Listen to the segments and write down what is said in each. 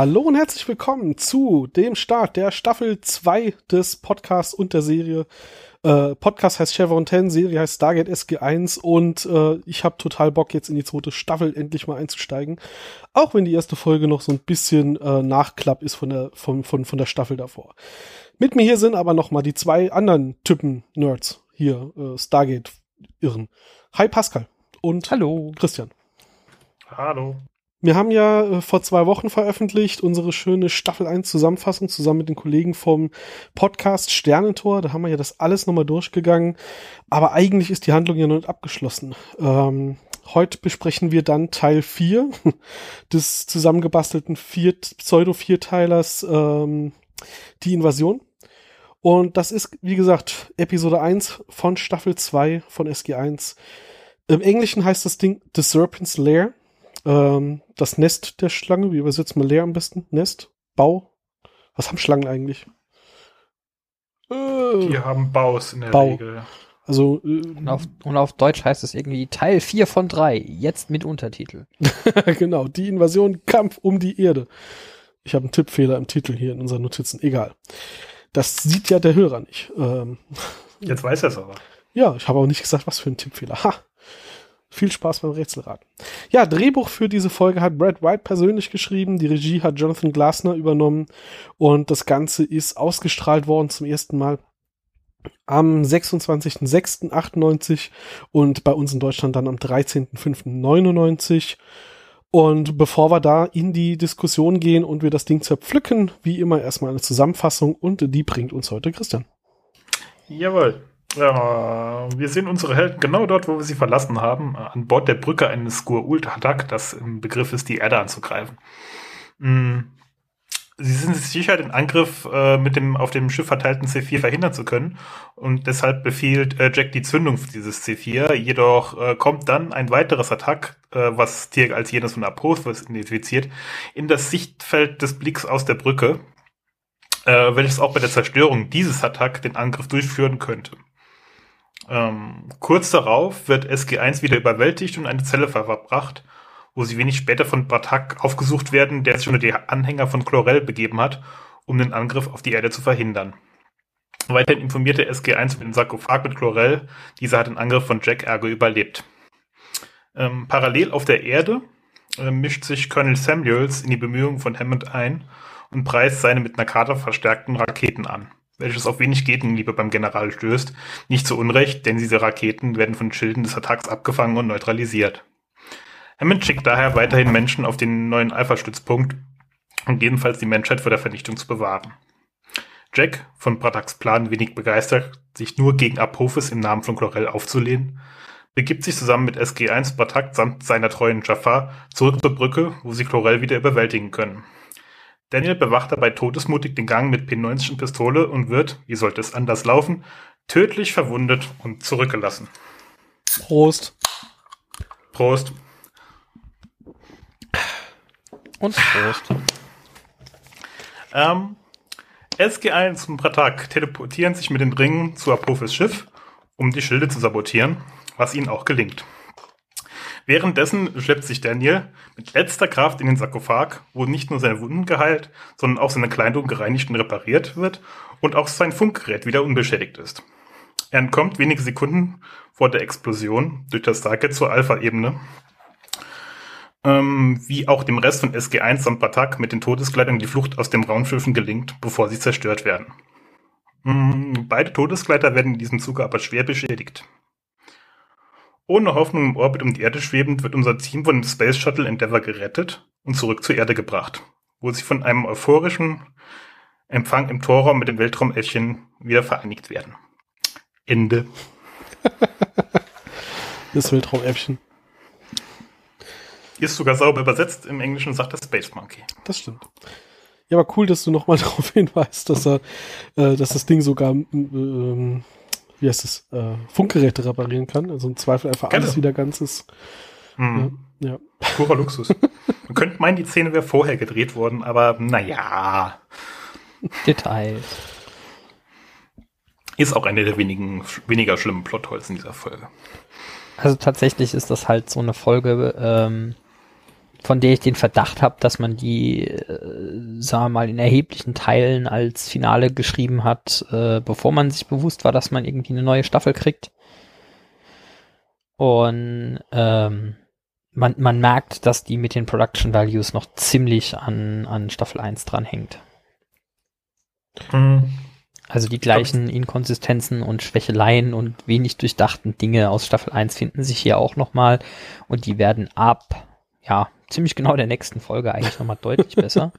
Hallo und herzlich willkommen zu dem Start der Staffel 2 des Podcasts und der Serie. Äh, Podcast heißt Chevron 10, Serie heißt Stargate SG1 und äh, ich habe total Bock jetzt in die zweite Staffel endlich mal einzusteigen. Auch wenn die erste Folge noch so ein bisschen äh, Nachklapp ist von der, von, von, von der Staffel davor. Mit mir hier sind aber noch mal die zwei anderen Typen Nerds hier, äh, Stargate Irren. Hi Pascal und Hallo Christian. Hallo. Wir haben ja äh, vor zwei Wochen veröffentlicht unsere schöne Staffel 1 Zusammenfassung zusammen mit den Kollegen vom Podcast Sternentor. Da haben wir ja das alles nochmal durchgegangen. Aber eigentlich ist die Handlung ja noch nicht abgeschlossen. Ähm, heute besprechen wir dann Teil 4 des zusammengebastelten vier, Pseudo-Vierteilers ähm, Die Invasion. Und das ist, wie gesagt, Episode 1 von Staffel 2 von SG1. Im Englischen heißt das Ding The Serpent's Lair ähm, das Nest der Schlange, wie übersetzt man leer am besten? Nest? Bau? Was haben Schlangen eigentlich? Äh, Die haben Baus in der Bau. Regel. Also, äh, Und auf, und auf Deutsch heißt es irgendwie Teil 4 von 3, jetzt mit Untertitel. genau, die Invasion, Kampf um die Erde. Ich habe einen Tippfehler im Titel hier in unseren Notizen. Egal. Das sieht ja der Hörer nicht. Ähm, Jetzt weiß er es aber. ja, ich habe auch nicht gesagt, was für ein Tippfehler. Ha! Viel Spaß beim Rätselraten. Ja, Drehbuch für diese Folge hat Brad White persönlich geschrieben, die Regie hat Jonathan Glasner übernommen und das Ganze ist ausgestrahlt worden zum ersten Mal am 26.06.98 und bei uns in Deutschland dann am 13.05.99. Und bevor wir da in die Diskussion gehen und wir das Ding zerpflücken, wie immer erstmal eine Zusammenfassung und die bringt uns heute Christian. Jawohl. Ja, wir sehen unsere Helden genau dort, wo wir sie verlassen haben, an Bord der Brücke eines Skur-Ult-Hadak, das im Begriff ist, die Erde anzugreifen. Mm. Sie sind sich sicher, den Angriff äh, mit dem auf dem Schiff verteilten C4 verhindern zu können und deshalb befiehlt äh, Jack die Zündung dieses C4. Jedoch äh, kommt dann ein weiteres Attack, äh, was Tier als jenes von Apophis identifiziert, in das Sichtfeld des Blicks aus der Brücke, äh, welches auch bei der Zerstörung dieses Attack den Angriff durchführen könnte. Ähm, kurz darauf wird SG1 wieder überwältigt und eine Zelle verbracht, wo sie wenig später von Batak aufgesucht werden, der sich unter die Anhänger von Chlorel begeben hat, um den Angriff auf die Erde zu verhindern. Weiterhin informierte SG1 über den Sarkophag mit Chlorel, dieser hat den Angriff von Jack Ergo überlebt. Ähm, parallel auf der Erde äh, mischt sich Colonel Samuels in die Bemühungen von Hammond ein und preist seine mit Karte verstärkten Raketen an welches auf wenig Gegenliebe beim General stößt, nicht zu Unrecht, denn diese Raketen werden von Schilden des Attacks abgefangen und neutralisiert. Hammond schickt daher weiterhin Menschen auf den neuen Alpha-Stützpunkt, um jedenfalls die Menschheit vor der Vernichtung zu bewahren. Jack, von Brataks Plan wenig begeistert, sich nur gegen Apophis im Namen von Chlorel aufzulehnen, begibt sich zusammen mit SG-1 Bratak samt seiner treuen Jafar zurück zur Brücke, wo sie Chlorel wieder überwältigen können. Daniel bewacht dabei todesmutig den Gang mit P90 Pistole und wird, wie sollte es anders laufen, tödlich verwundet und zurückgelassen. Prost. Prost. Und Prost. Ähm, SG1 und Pratak teleportieren sich mit den Ringen zu Apophis Schiff, um die Schilde zu sabotieren, was ihnen auch gelingt. Währenddessen schleppt sich Daniel mit letzter Kraft in den Sarkophag, wo nicht nur seine Wunden geheilt, sondern auch seine Kleidung gereinigt und repariert wird und auch sein Funkgerät wieder unbeschädigt ist. Er entkommt wenige Sekunden vor der Explosion durch das Stargate zur Alpha-Ebene, ähm, wie auch dem Rest von SG1 samt Batak mit den Todeskleidern die Flucht aus dem Raumschiffen gelingt, bevor sie zerstört werden. Mm, Beide Todeskleider werden in diesem Zuge aber schwer beschädigt. Ohne Hoffnung im Orbit um die Erde schwebend wird unser Team von dem Space Shuttle Endeavour gerettet und zurück zur Erde gebracht, wo sie von einem euphorischen Empfang im Torraum mit dem Weltraumäffchen wieder vereinigt werden. Ende. Das Weltraumäffchen. Ist sogar sauber übersetzt. Im Englischen sagt das Space Monkey. Das stimmt. Ja, aber cool, dass du nochmal darauf hinweist, dass er, äh, dass das Ding sogar, ähm, wie heißt es, äh, Funkgeräte reparieren kann. Also im Zweifel einfach alles Genau. wieder ganzes. Hm. Ja. Purer Luxus. Man könnte meinen, die Szene wäre vorher gedreht worden, aber naja. Details. Ist auch eine der wenigen, weniger schlimmen Plotholes in dieser Folge. Also tatsächlich ist das halt so eine Folge, ähm, von der ich den Verdacht habe, dass man die, äh, sagen wir mal, in erheblichen Teilen als Finale geschrieben hat, äh, bevor man sich bewusst war, dass man irgendwie eine neue Staffel kriegt. Und ähm, man, man merkt, dass die mit den Production Values noch ziemlich an, an Staffel 1 dranhängt. Hm. Also die gleichen Inkonsistenzen und Schwächeleien und wenig durchdachten Dinge aus Staffel 1 finden sich hier auch nochmal und die werden ab, ja, ziemlich genau der nächsten Folge eigentlich nochmal deutlich besser.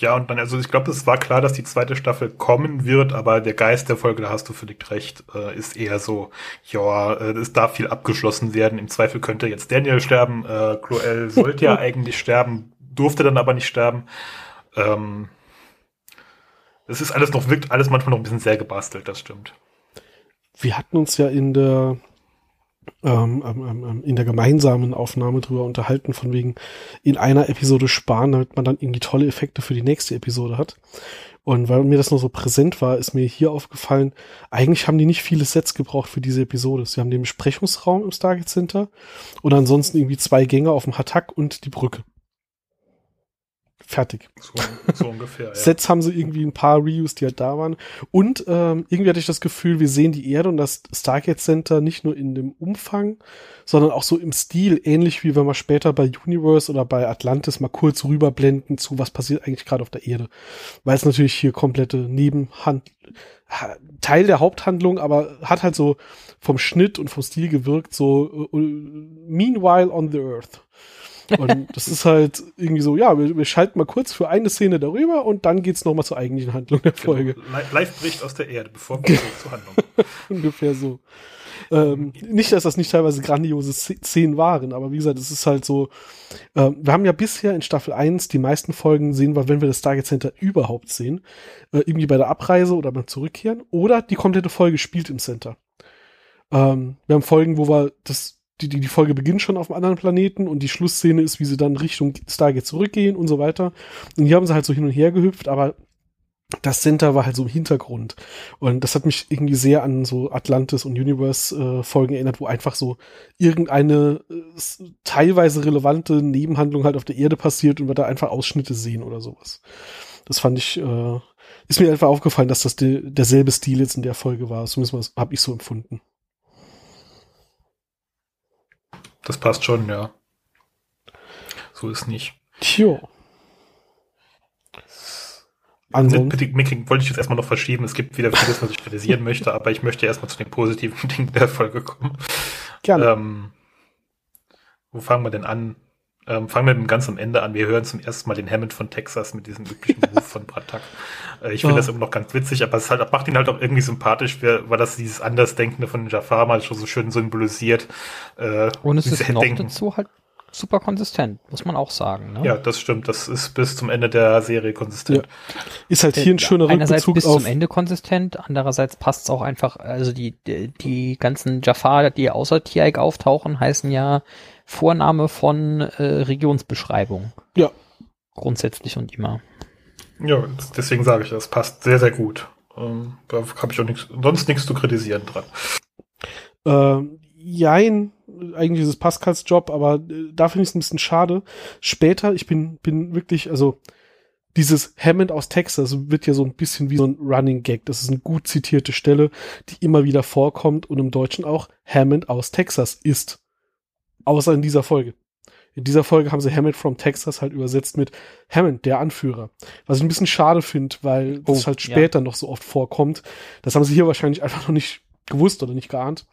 Ja, und dann, also ich glaube, es war klar, dass die zweite Staffel kommen wird, aber der Geist der Folge, da hast du völlig recht, äh, ist eher so, ja, äh, es darf viel abgeschlossen werden. Im Zweifel könnte jetzt Daniel sterben, äh, Cruel sollte ja eigentlich sterben, durfte dann aber nicht sterben. Ähm, es ist alles noch, wirkt alles manchmal noch ein bisschen sehr gebastelt, das stimmt. Wir hatten uns ja in der ähm, ähm, ähm, in der gemeinsamen Aufnahme drüber unterhalten, von wegen in einer Episode sparen, damit man dann irgendwie tolle Effekte für die nächste Episode hat. Und weil mir das noch so präsent war, ist mir hier aufgefallen, eigentlich haben die nicht viele Sets gebraucht für diese Episode. Sie haben den Besprechungsraum im Stargate Center und ansonsten irgendwie zwei Gänge auf dem Hatak und die Brücke. Fertig. So, so ungefähr. Ja. Sets haben sie irgendwie ein paar Reuse, die halt da waren. Und ähm, irgendwie hatte ich das Gefühl, wir sehen die Erde und das Stargate Center nicht nur in dem Umfang, sondern auch so im Stil, ähnlich wie wenn wir später bei Universe oder bei Atlantis mal kurz rüberblenden zu, was passiert eigentlich gerade auf der Erde. Weil es natürlich hier komplette Nebenhand, Teil der Haupthandlung, aber hat halt so vom Schnitt und vom Stil gewirkt, so uh, Meanwhile on the Earth. Und das ist halt irgendwie so, ja, wir, wir, schalten mal kurz für eine Szene darüber und dann geht's noch mal zur eigentlichen Handlung der genau. Folge. Genau. Live bricht aus der Erde, bevor wir zur Handlung. Ungefähr so. Ähm, nicht, dass das nicht teilweise grandiose Szenen waren, aber wie gesagt, es ist halt so, äh, wir haben ja bisher in Staffel 1 die meisten Folgen sehen wir, wenn wir das Stargate Center überhaupt sehen, äh, irgendwie bei der Abreise oder beim Zurückkehren oder die komplette Folge spielt im Center. Ähm, wir haben Folgen, wo wir das die, die, die Folge beginnt schon auf einem anderen Planeten und die Schlussszene ist, wie sie dann Richtung Stargate zurückgehen und so weiter. Und hier haben sie halt so hin und her gehüpft, aber das Center war halt so im Hintergrund. Und das hat mich irgendwie sehr an so Atlantis und Universe äh, Folgen erinnert, wo einfach so irgendeine äh, teilweise relevante Nebenhandlung halt auf der Erde passiert und wir da einfach Ausschnitte sehen oder sowas. Das fand ich, äh, ist mir einfach aufgefallen, dass das de derselbe Stil jetzt in der Folge war. Zumindest habe ich so empfunden. Das passt schon, ja. So ist nicht. Tjo. Nitpicking wollte ich jetzt erstmal noch verschieben. Es gibt wieder vieles, was ich kritisieren möchte, aber ich möchte erstmal zu den positiven Dingen der Folge kommen. Gerne. Ähm, wo fangen wir denn an? Ähm, fangen wir mit dem ganz am Ende an. Wir hören zum ersten Mal den Hammond von Texas mit diesem üblichen Move von Bratak. Äh, ich finde oh. das immer noch ganz witzig, aber es halt, macht ihn halt auch irgendwie sympathisch, weil das dieses Andersdenkende von Jafar mal schon so schön symbolisiert. Äh, Und es ist noch dazu halt super konsistent, muss man auch sagen. Ne? Ja, das stimmt. Das ist bis zum Ende der Serie konsistent. Ja. Ist halt hier ein schöner Einerseits Rückbezug bis auf zum Ende konsistent, andererseits passt es auch einfach, also die, die, die ganzen Jafar, die außer Tiaik auftauchen, heißen ja Vorname von äh, Regionsbeschreibung. Ja. Grundsätzlich und immer. Ja, deswegen sage ich, das passt sehr, sehr gut. Ähm, da habe ich auch nix, sonst nichts zu kritisieren dran. Ähm, jein, eigentlich ist es Pascals Job, aber äh, da finde ich es ein bisschen schade. Später, ich bin, bin wirklich, also dieses Hammond aus Texas wird ja so ein bisschen wie so ein Running Gag. Das ist eine gut zitierte Stelle, die immer wieder vorkommt und im Deutschen auch Hammond aus Texas ist. Außer in dieser Folge. In dieser Folge haben sie Hammond from Texas halt übersetzt mit Hammond, der Anführer. Was ich ein bisschen schade finde, weil oh, das halt später ja. noch so oft vorkommt. Das haben sie hier wahrscheinlich einfach noch nicht gewusst oder nicht geahnt.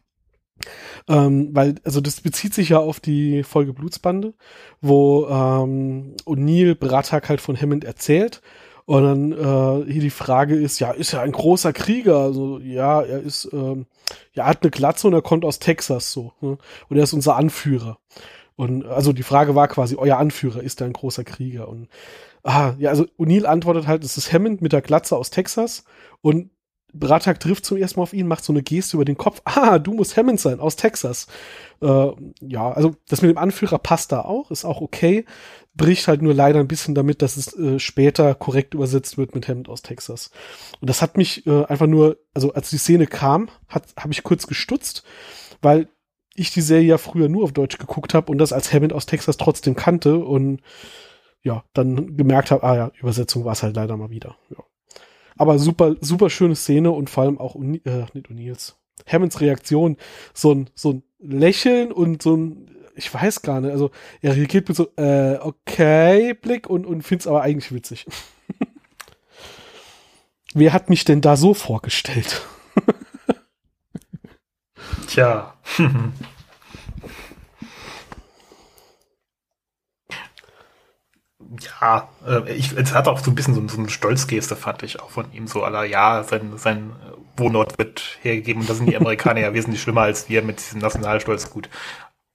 Ähm, weil, also das bezieht sich ja auf die Folge Blutsbande, wo ähm, O'Neill Bratak halt von Hammond erzählt. Und dann äh, hier die Frage ist, ja, ist er ein großer Krieger? Also ja, er ist, ähm, er hat eine Glatze und er kommt aus Texas so. Ne? Und er ist unser Anführer. Und also die Frage war quasi, euer Anführer ist er ein großer Krieger? Und ah, ja, also O'Neill antwortet halt, es ist Hammond mit der Glatze aus Texas und Bratak trifft zum ersten Mal auf ihn, macht so eine Geste über den Kopf. Ah, du musst Hammond sein, aus Texas. Äh, ja, also das mit dem Anführer passt da auch, ist auch okay. Bricht halt nur leider ein bisschen damit, dass es äh, später korrekt übersetzt wird mit Hammond aus Texas. Und das hat mich äh, einfach nur, also als die Szene kam, habe ich kurz gestutzt, weil ich die Serie ja früher nur auf Deutsch geguckt habe und das als Hammond aus Texas trotzdem kannte und ja, dann gemerkt habe, ah ja, Übersetzung war es halt leider mal wieder. Ja. Aber super, super schöne Szene und vor allem auch, äh, nicht O'Neills, Hammonds Reaktion, so ein, so ein Lächeln und so ein, ich weiß gar nicht, also er reagiert mit so, äh, okay, Blick und, und find's aber eigentlich witzig. Wer hat mich denn da so vorgestellt? Tja. ja, äh, ich, es hat auch so ein bisschen so, so eine Stolzgeste, fand ich auch von ihm, so aller, ja, sein, sein Wohnort wird hergegeben und da sind die Amerikaner ja wesentlich schlimmer als wir mit diesem Nationalstolz. Gut,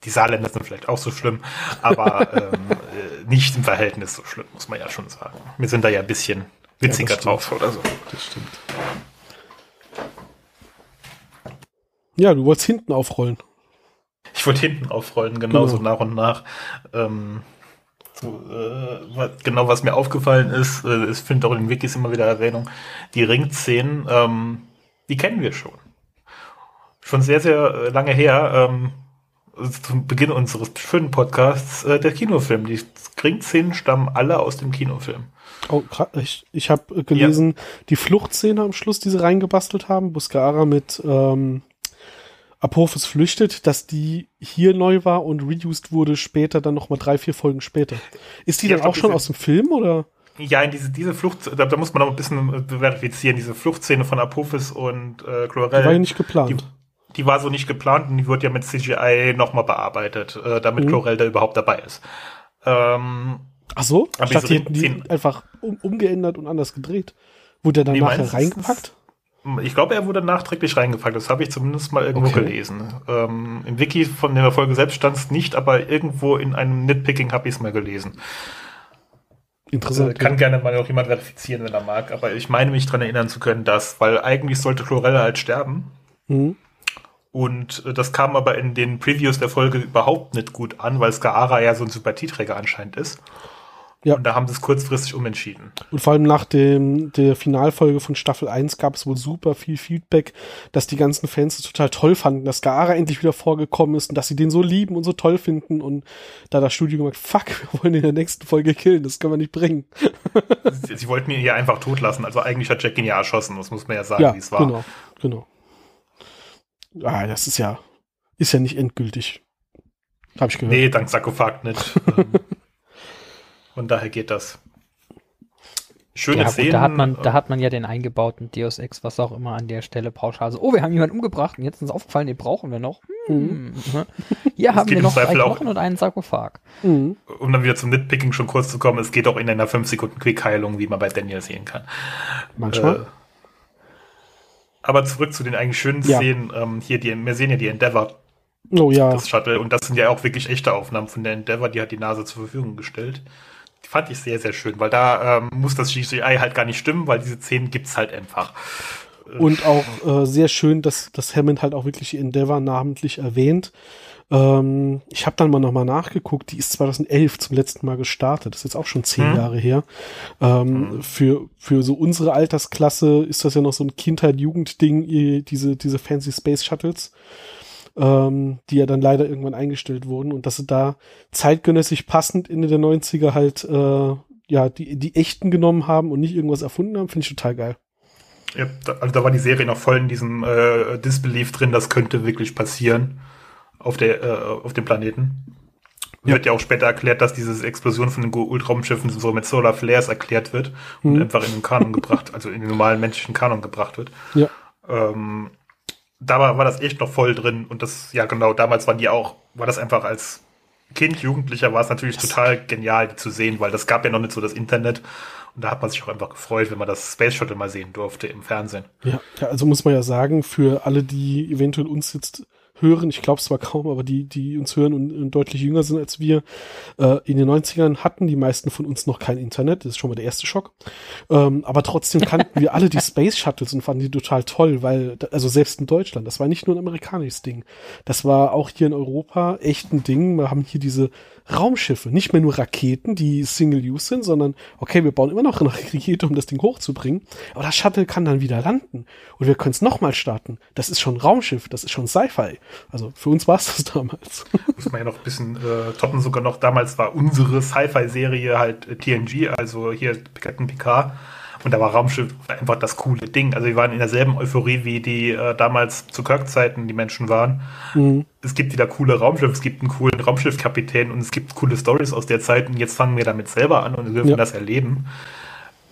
die Saarländer sind vielleicht auch so schlimm, aber ähm, äh, nicht im Verhältnis so schlimm, muss man ja schon sagen. Wir sind da ja ein bisschen witziger ja, drauf oder so. Das stimmt. Ja, du wolltest hinten aufrollen. Ich wollte hinten aufrollen, genauso genau. nach und nach. Ähm, äh, genau, was mir aufgefallen ist, äh, ich finde auch in den Wikis immer wieder Erwähnung, die Ringszenen, ähm, die kennen wir schon. Schon sehr, sehr äh, lange her, ähm, zum Beginn unseres schönen Podcasts, äh, der Kinofilm. Die Ringszenen stammen alle aus dem Kinofilm. Oh, ich, ich habe gelesen, ja. die Fluchtszene am Schluss, die sie reingebastelt haben, Buscara mit ähm, Apophis flüchtet, dass die hier neu war und reused wurde später, dann nochmal drei, vier Folgen später. Ist die ja, dann auch schon aus dem Film oder? Ja, in diese, diese Flucht, da, da muss man noch ein bisschen verifizieren, diese Fluchtszene von Apophis und äh, Chlorel. Die war ja nicht geplant. Die, die, war so nicht geplant und die wird ja mit CGI nochmal bearbeitet, äh, damit mhm. Chlorel da überhaupt dabei ist. Ähm, Ach so? Aber Statt die, die einfach um, umgeändert und anders gedreht. Wurde der dann nee, nachher reingepackt? Ich glaube, er wurde nachträglich reingepackt. Das habe ich zumindest mal irgendwo okay. gelesen. Ähm, Im Wiki von der Folge selbst stand es nicht, aber irgendwo in einem Nitpicking habe ich es mal gelesen. Interessant. Äh, kann ja. gerne mal noch jemand verifizieren, wenn er mag. Aber ich meine mich daran erinnern zu können, dass, weil eigentlich sollte Chlorella halt sterben. Mhm. Und äh, das kam aber in den Previews der Folge überhaupt nicht gut an, weil Skaara ja so ein Sympathieträger anscheinend ist. Ja. Und da haben sie es kurzfristig umentschieden. Und vor allem nach dem, der Finalfolge von Staffel 1 gab es wohl super viel Feedback, dass die ganzen Fans es total toll fanden, dass Gara endlich wieder vorgekommen ist und dass sie den so lieben und so toll finden. Und da das Studio gesagt, fuck, wir wollen ihn in der nächsten Folge killen, das können wir nicht bringen. sie, sie, wollten ihn ja einfach tot lassen. Also eigentlich hat Jack ihn ja erschossen, das muss man ja sagen, ja, wie es war. Genau, genau. Ah, das ist ja, ist ja nicht endgültig. Hab ich gehört. Nee, dank Sarkophag nicht. Von daher geht das. Schöne ja, Szenen. da hat man, da hat man ja den eingebauten Deus Ex, was auch immer an der Stelle pauschal so, oh, wir haben jemanden umgebracht und jetzt ist uns aufgefallen, den brauchen wir noch. Hm. Mhm. Hier haben wir noch drei Knochen und einen Sarkophag. Mhm. Um dann wieder zum Nitpicking schon kurz zu kommen, es geht auch in einer 5 Sekunden Quick-Heilung, wie man bei Daniel sehen kann. Manchmal. Äh, aber zurück zu den eigentlich schönen ja. Szenen. Ähm, hier, die, wir sehen ja die Endeavor. Oh ja. Das Shuttle. Und das sind ja auch wirklich echte Aufnahmen von der Endeavor, die hat die Nase zur Verfügung gestellt fand ich sehr, sehr schön, weil da ähm, muss das CGI halt gar nicht stimmen, weil diese Szenen gibt's halt einfach. Und auch äh, sehr schön, dass, dass Hammond halt auch wirklich Endeavor namentlich erwähnt. Ähm, ich habe dann mal nochmal nachgeguckt, die ist 2011 zum letzten Mal gestartet, das ist jetzt auch schon zehn hm. Jahre her. Ähm, hm. für, für so unsere Altersklasse ist das ja noch so ein Kindheit-Jugend-Ding, diese, diese Fancy Space Shuttles ähm, die ja dann leider irgendwann eingestellt wurden und dass sie da zeitgenössisch passend Ende der 90er halt äh, ja die, die echten genommen haben und nicht irgendwas erfunden haben, finde ich total geil. Ja, da, also da war die Serie noch voll in diesem äh, Disbelief drin, das könnte wirklich passieren auf der äh, auf dem Planeten. Ja. Wird ja auch später erklärt, dass diese Explosion von den Ultraumschiffen so mit Solar Flares erklärt wird und mhm. einfach in den Kanon gebracht, also in den normalen menschlichen Kanon gebracht wird. Ja. Ähm, da war, war das echt noch voll drin und das, ja genau, damals waren die auch, war das einfach als Kind, Jugendlicher war es natürlich das total genial, die zu sehen, weil das gab ja noch nicht so das Internet und da hat man sich auch einfach gefreut, wenn man das Space Shuttle mal sehen durfte im Fernsehen. Ja, ja also muss man ja sagen, für alle, die eventuell uns jetzt hören, ich glaube es zwar kaum, aber die, die uns hören und, und deutlich jünger sind als wir, äh, in den 90ern hatten die meisten von uns noch kein Internet, das ist schon mal der erste Schock. Ähm, aber trotzdem kannten wir alle die Space Shuttles und fanden die total toll, weil, also selbst in Deutschland, das war nicht nur ein amerikanisches Ding. Das war auch hier in Europa echt ein Ding. Wir haben hier diese Raumschiffe, nicht mehr nur Raketen, die Single-Use sind, sondern okay, wir bauen immer noch eine Rakete, um das Ding hochzubringen, aber das Shuttle kann dann wieder landen und wir können es nochmal starten. Das ist schon Raumschiff, das ist schon Sci-Fi. Also für uns war es das damals. Muss man ja noch ein bisschen äh, toppen, sogar noch damals war unsere Sci-Fi-Serie halt äh, TNG, also hier Captain Picard. Und da war Raumschiff einfach das coole Ding. Also wir waren in derselben Euphorie, wie die äh, damals zu Kirk-Zeiten die Menschen waren. Mhm. Es gibt wieder coole Raumschiffe, es gibt einen coolen Raumschiffkapitän und es gibt coole Stories aus der Zeit und jetzt fangen wir damit selber an und dürfen ja. das erleben.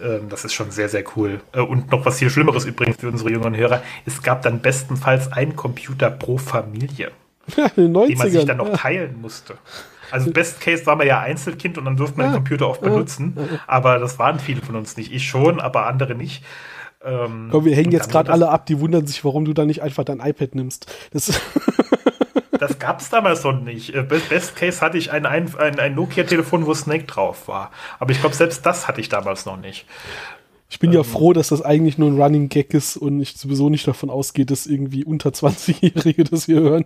Ähm, das ist schon sehr, sehr cool. Äh, und noch was hier Schlimmeres übrigens für unsere jüngeren Hörer. Es gab dann bestenfalls einen Computer pro Familie. Ja, den man sich dann noch teilen musste. Also Best Case war man ja Einzelkind und dann durfte man den Computer oft benutzen. Aber das waren viele von uns nicht. Ich schon, aber andere nicht. Ähm, Komm, wir hängen jetzt gerade alle ab, die wundern sich, warum du da nicht einfach dein iPad nimmst. Das, das gab es damals noch nicht. Äh, Best Case hatte ich ein, ein, ein Nokia-Telefon, wo Snake drauf war. Aber ich glaube, selbst das hatte ich damals noch nicht. Ich bin ähm, ja froh, dass das eigentlich nur ein Running Gag ist und ich sowieso nicht davon ausgehe, dass irgendwie unter 20-Jährige das hier hören.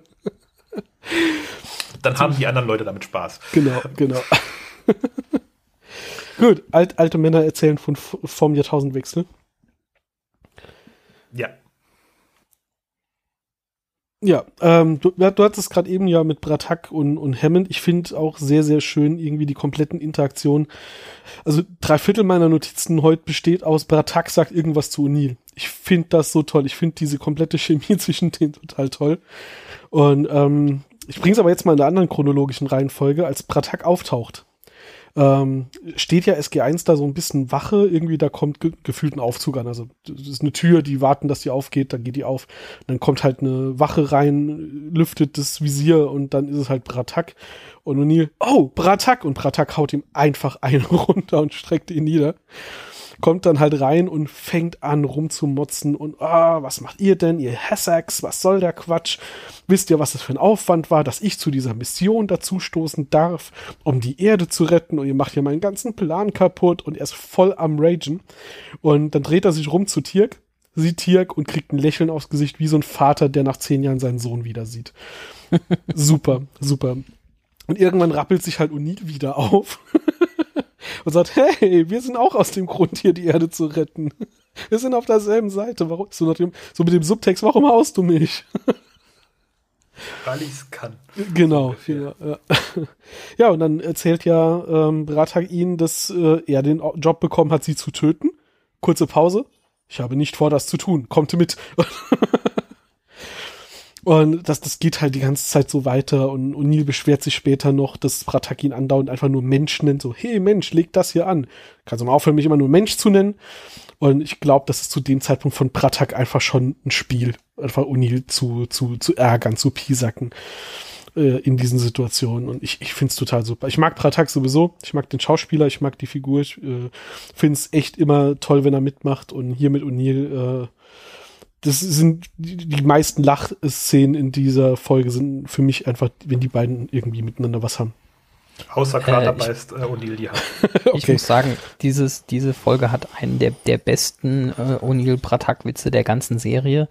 Dann haben die anderen Leute damit Spaß. Genau, genau. Gut, alt, alte Männer erzählen von, vom Jahrtausendwechsel. Ja. Ja, ähm, du, du hattest gerade eben ja mit Bratak und, und Hammond. Ich finde auch sehr, sehr schön irgendwie die kompletten Interaktionen. Also drei Viertel meiner Notizen heute besteht aus Bratak sagt irgendwas zu O'Neill. Ich finde das so toll. Ich finde diese komplette Chemie zwischen denen total toll. Und ähm, ich bringe es aber jetzt mal in der anderen chronologischen Reihenfolge, als Bratak auftaucht ähm, steht ja SG1 da so ein bisschen Wache, irgendwie da kommt ge gefühlt ein Aufzug an. Also das ist eine Tür, die warten, dass die aufgeht, dann geht die auf. Dann kommt halt eine Wache rein, lüftet das Visier und dann ist es halt Bratak. Und O'Neill, oh, Bratak! Und Bratak haut ihm einfach einen runter und streckt ihn nieder kommt dann halt rein und fängt an rumzumotzen und ah, was macht ihr denn, ihr Hassacks, was soll der Quatsch? Wisst ihr, was das für ein Aufwand war, dass ich zu dieser Mission dazustoßen darf, um die Erde zu retten und ihr macht ja meinen ganzen Plan kaputt und er ist voll am Ragen und dann dreht er sich rum zu Tirk, sieht Tirk und kriegt ein Lächeln aufs Gesicht wie so ein Vater, der nach zehn Jahren seinen Sohn wieder sieht. super, super. Und irgendwann rappelt sich halt Unit wieder auf und sagt, hey, wir sind auch aus dem Grund hier, die Erde zu retten. Wir sind auf derselben Seite. Warum? So, nach dem, so mit dem Subtext, warum haust du mich? Weil ich es kann. Genau, ja, ja. ja, und dann erzählt ja ähm, Bratak ihnen, dass äh, er den Job bekommen hat, sie zu töten. Kurze Pause. Ich habe nicht vor, das zu tun. Kommt mit. Und das, das geht halt die ganze Zeit so weiter. Und O'Neill beschwert sich später noch, dass Pratak ihn andauernd einfach nur Mensch nennt. So, hey Mensch, leg das hier an. Kannst du mal aufhören, mich immer nur Mensch zu nennen? Und ich glaube, das ist zu dem Zeitpunkt von Pratak einfach schon ein Spiel. Einfach O'Neill zu, zu, zu ärgern, zu piesacken äh, in diesen Situationen. Und ich, ich finde es total super. Ich mag Pratak sowieso. Ich mag den Schauspieler, ich mag die Figur. Ich äh, finde es echt immer toll, wenn er mitmacht. Und hier mit O'Neill äh, das sind die, die meisten Lachszenen in dieser Folge sind für mich einfach, wenn die beiden irgendwie miteinander was haben. Außer klar, äh, beißt äh, O'Neill die Hand. okay. Ich muss sagen, dieses, diese Folge hat einen der, der besten äh, O'Neill-Bratak-Witze der ganzen Serie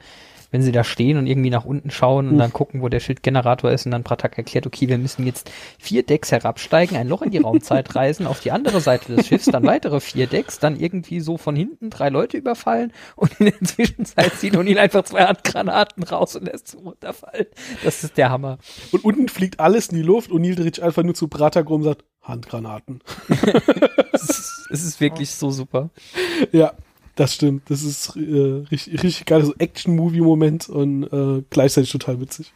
wenn sie da stehen und irgendwie nach unten schauen und hm. dann gucken, wo der Schildgenerator ist und dann Pratak erklärt, okay, wir müssen jetzt vier Decks herabsteigen, ein Loch in die Raumzeit reisen, auf die andere Seite des Schiffs, dann weitere vier Decks, dann irgendwie so von hinten drei Leute überfallen und in der Zwischenzeit ziehen und ihn einfach zwei Handgranaten raus und lässt sie runterfallen. Das ist der Hammer. Und unten fliegt alles in die Luft und Neil dreht einfach nur zu Pratak rum und sagt, Handgranaten. es, ist, es ist wirklich so super. Ja, das stimmt. Das ist äh, richtig, richtig geil, so Action-Movie-Moment und äh, gleichzeitig total witzig.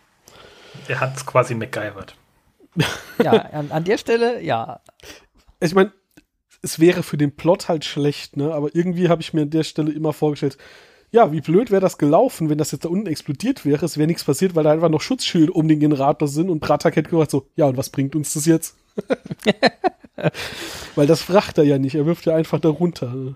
Er hat es quasi MacGyvert. ja, an, an der Stelle, ja. Ich meine, es wäre für den Plot halt schlecht, ne? Aber irgendwie habe ich mir an der Stelle immer vorgestellt, ja, wie blöd wäre das gelaufen, wenn das jetzt da unten explodiert wäre. Es wäre nichts passiert, weil da einfach noch Schutzschilde um den Generator sind und Bratak hätte gesagt so, ja, und was bringt uns das jetzt? weil das fracht er ja nicht, er wirft ja einfach da runter. Ne?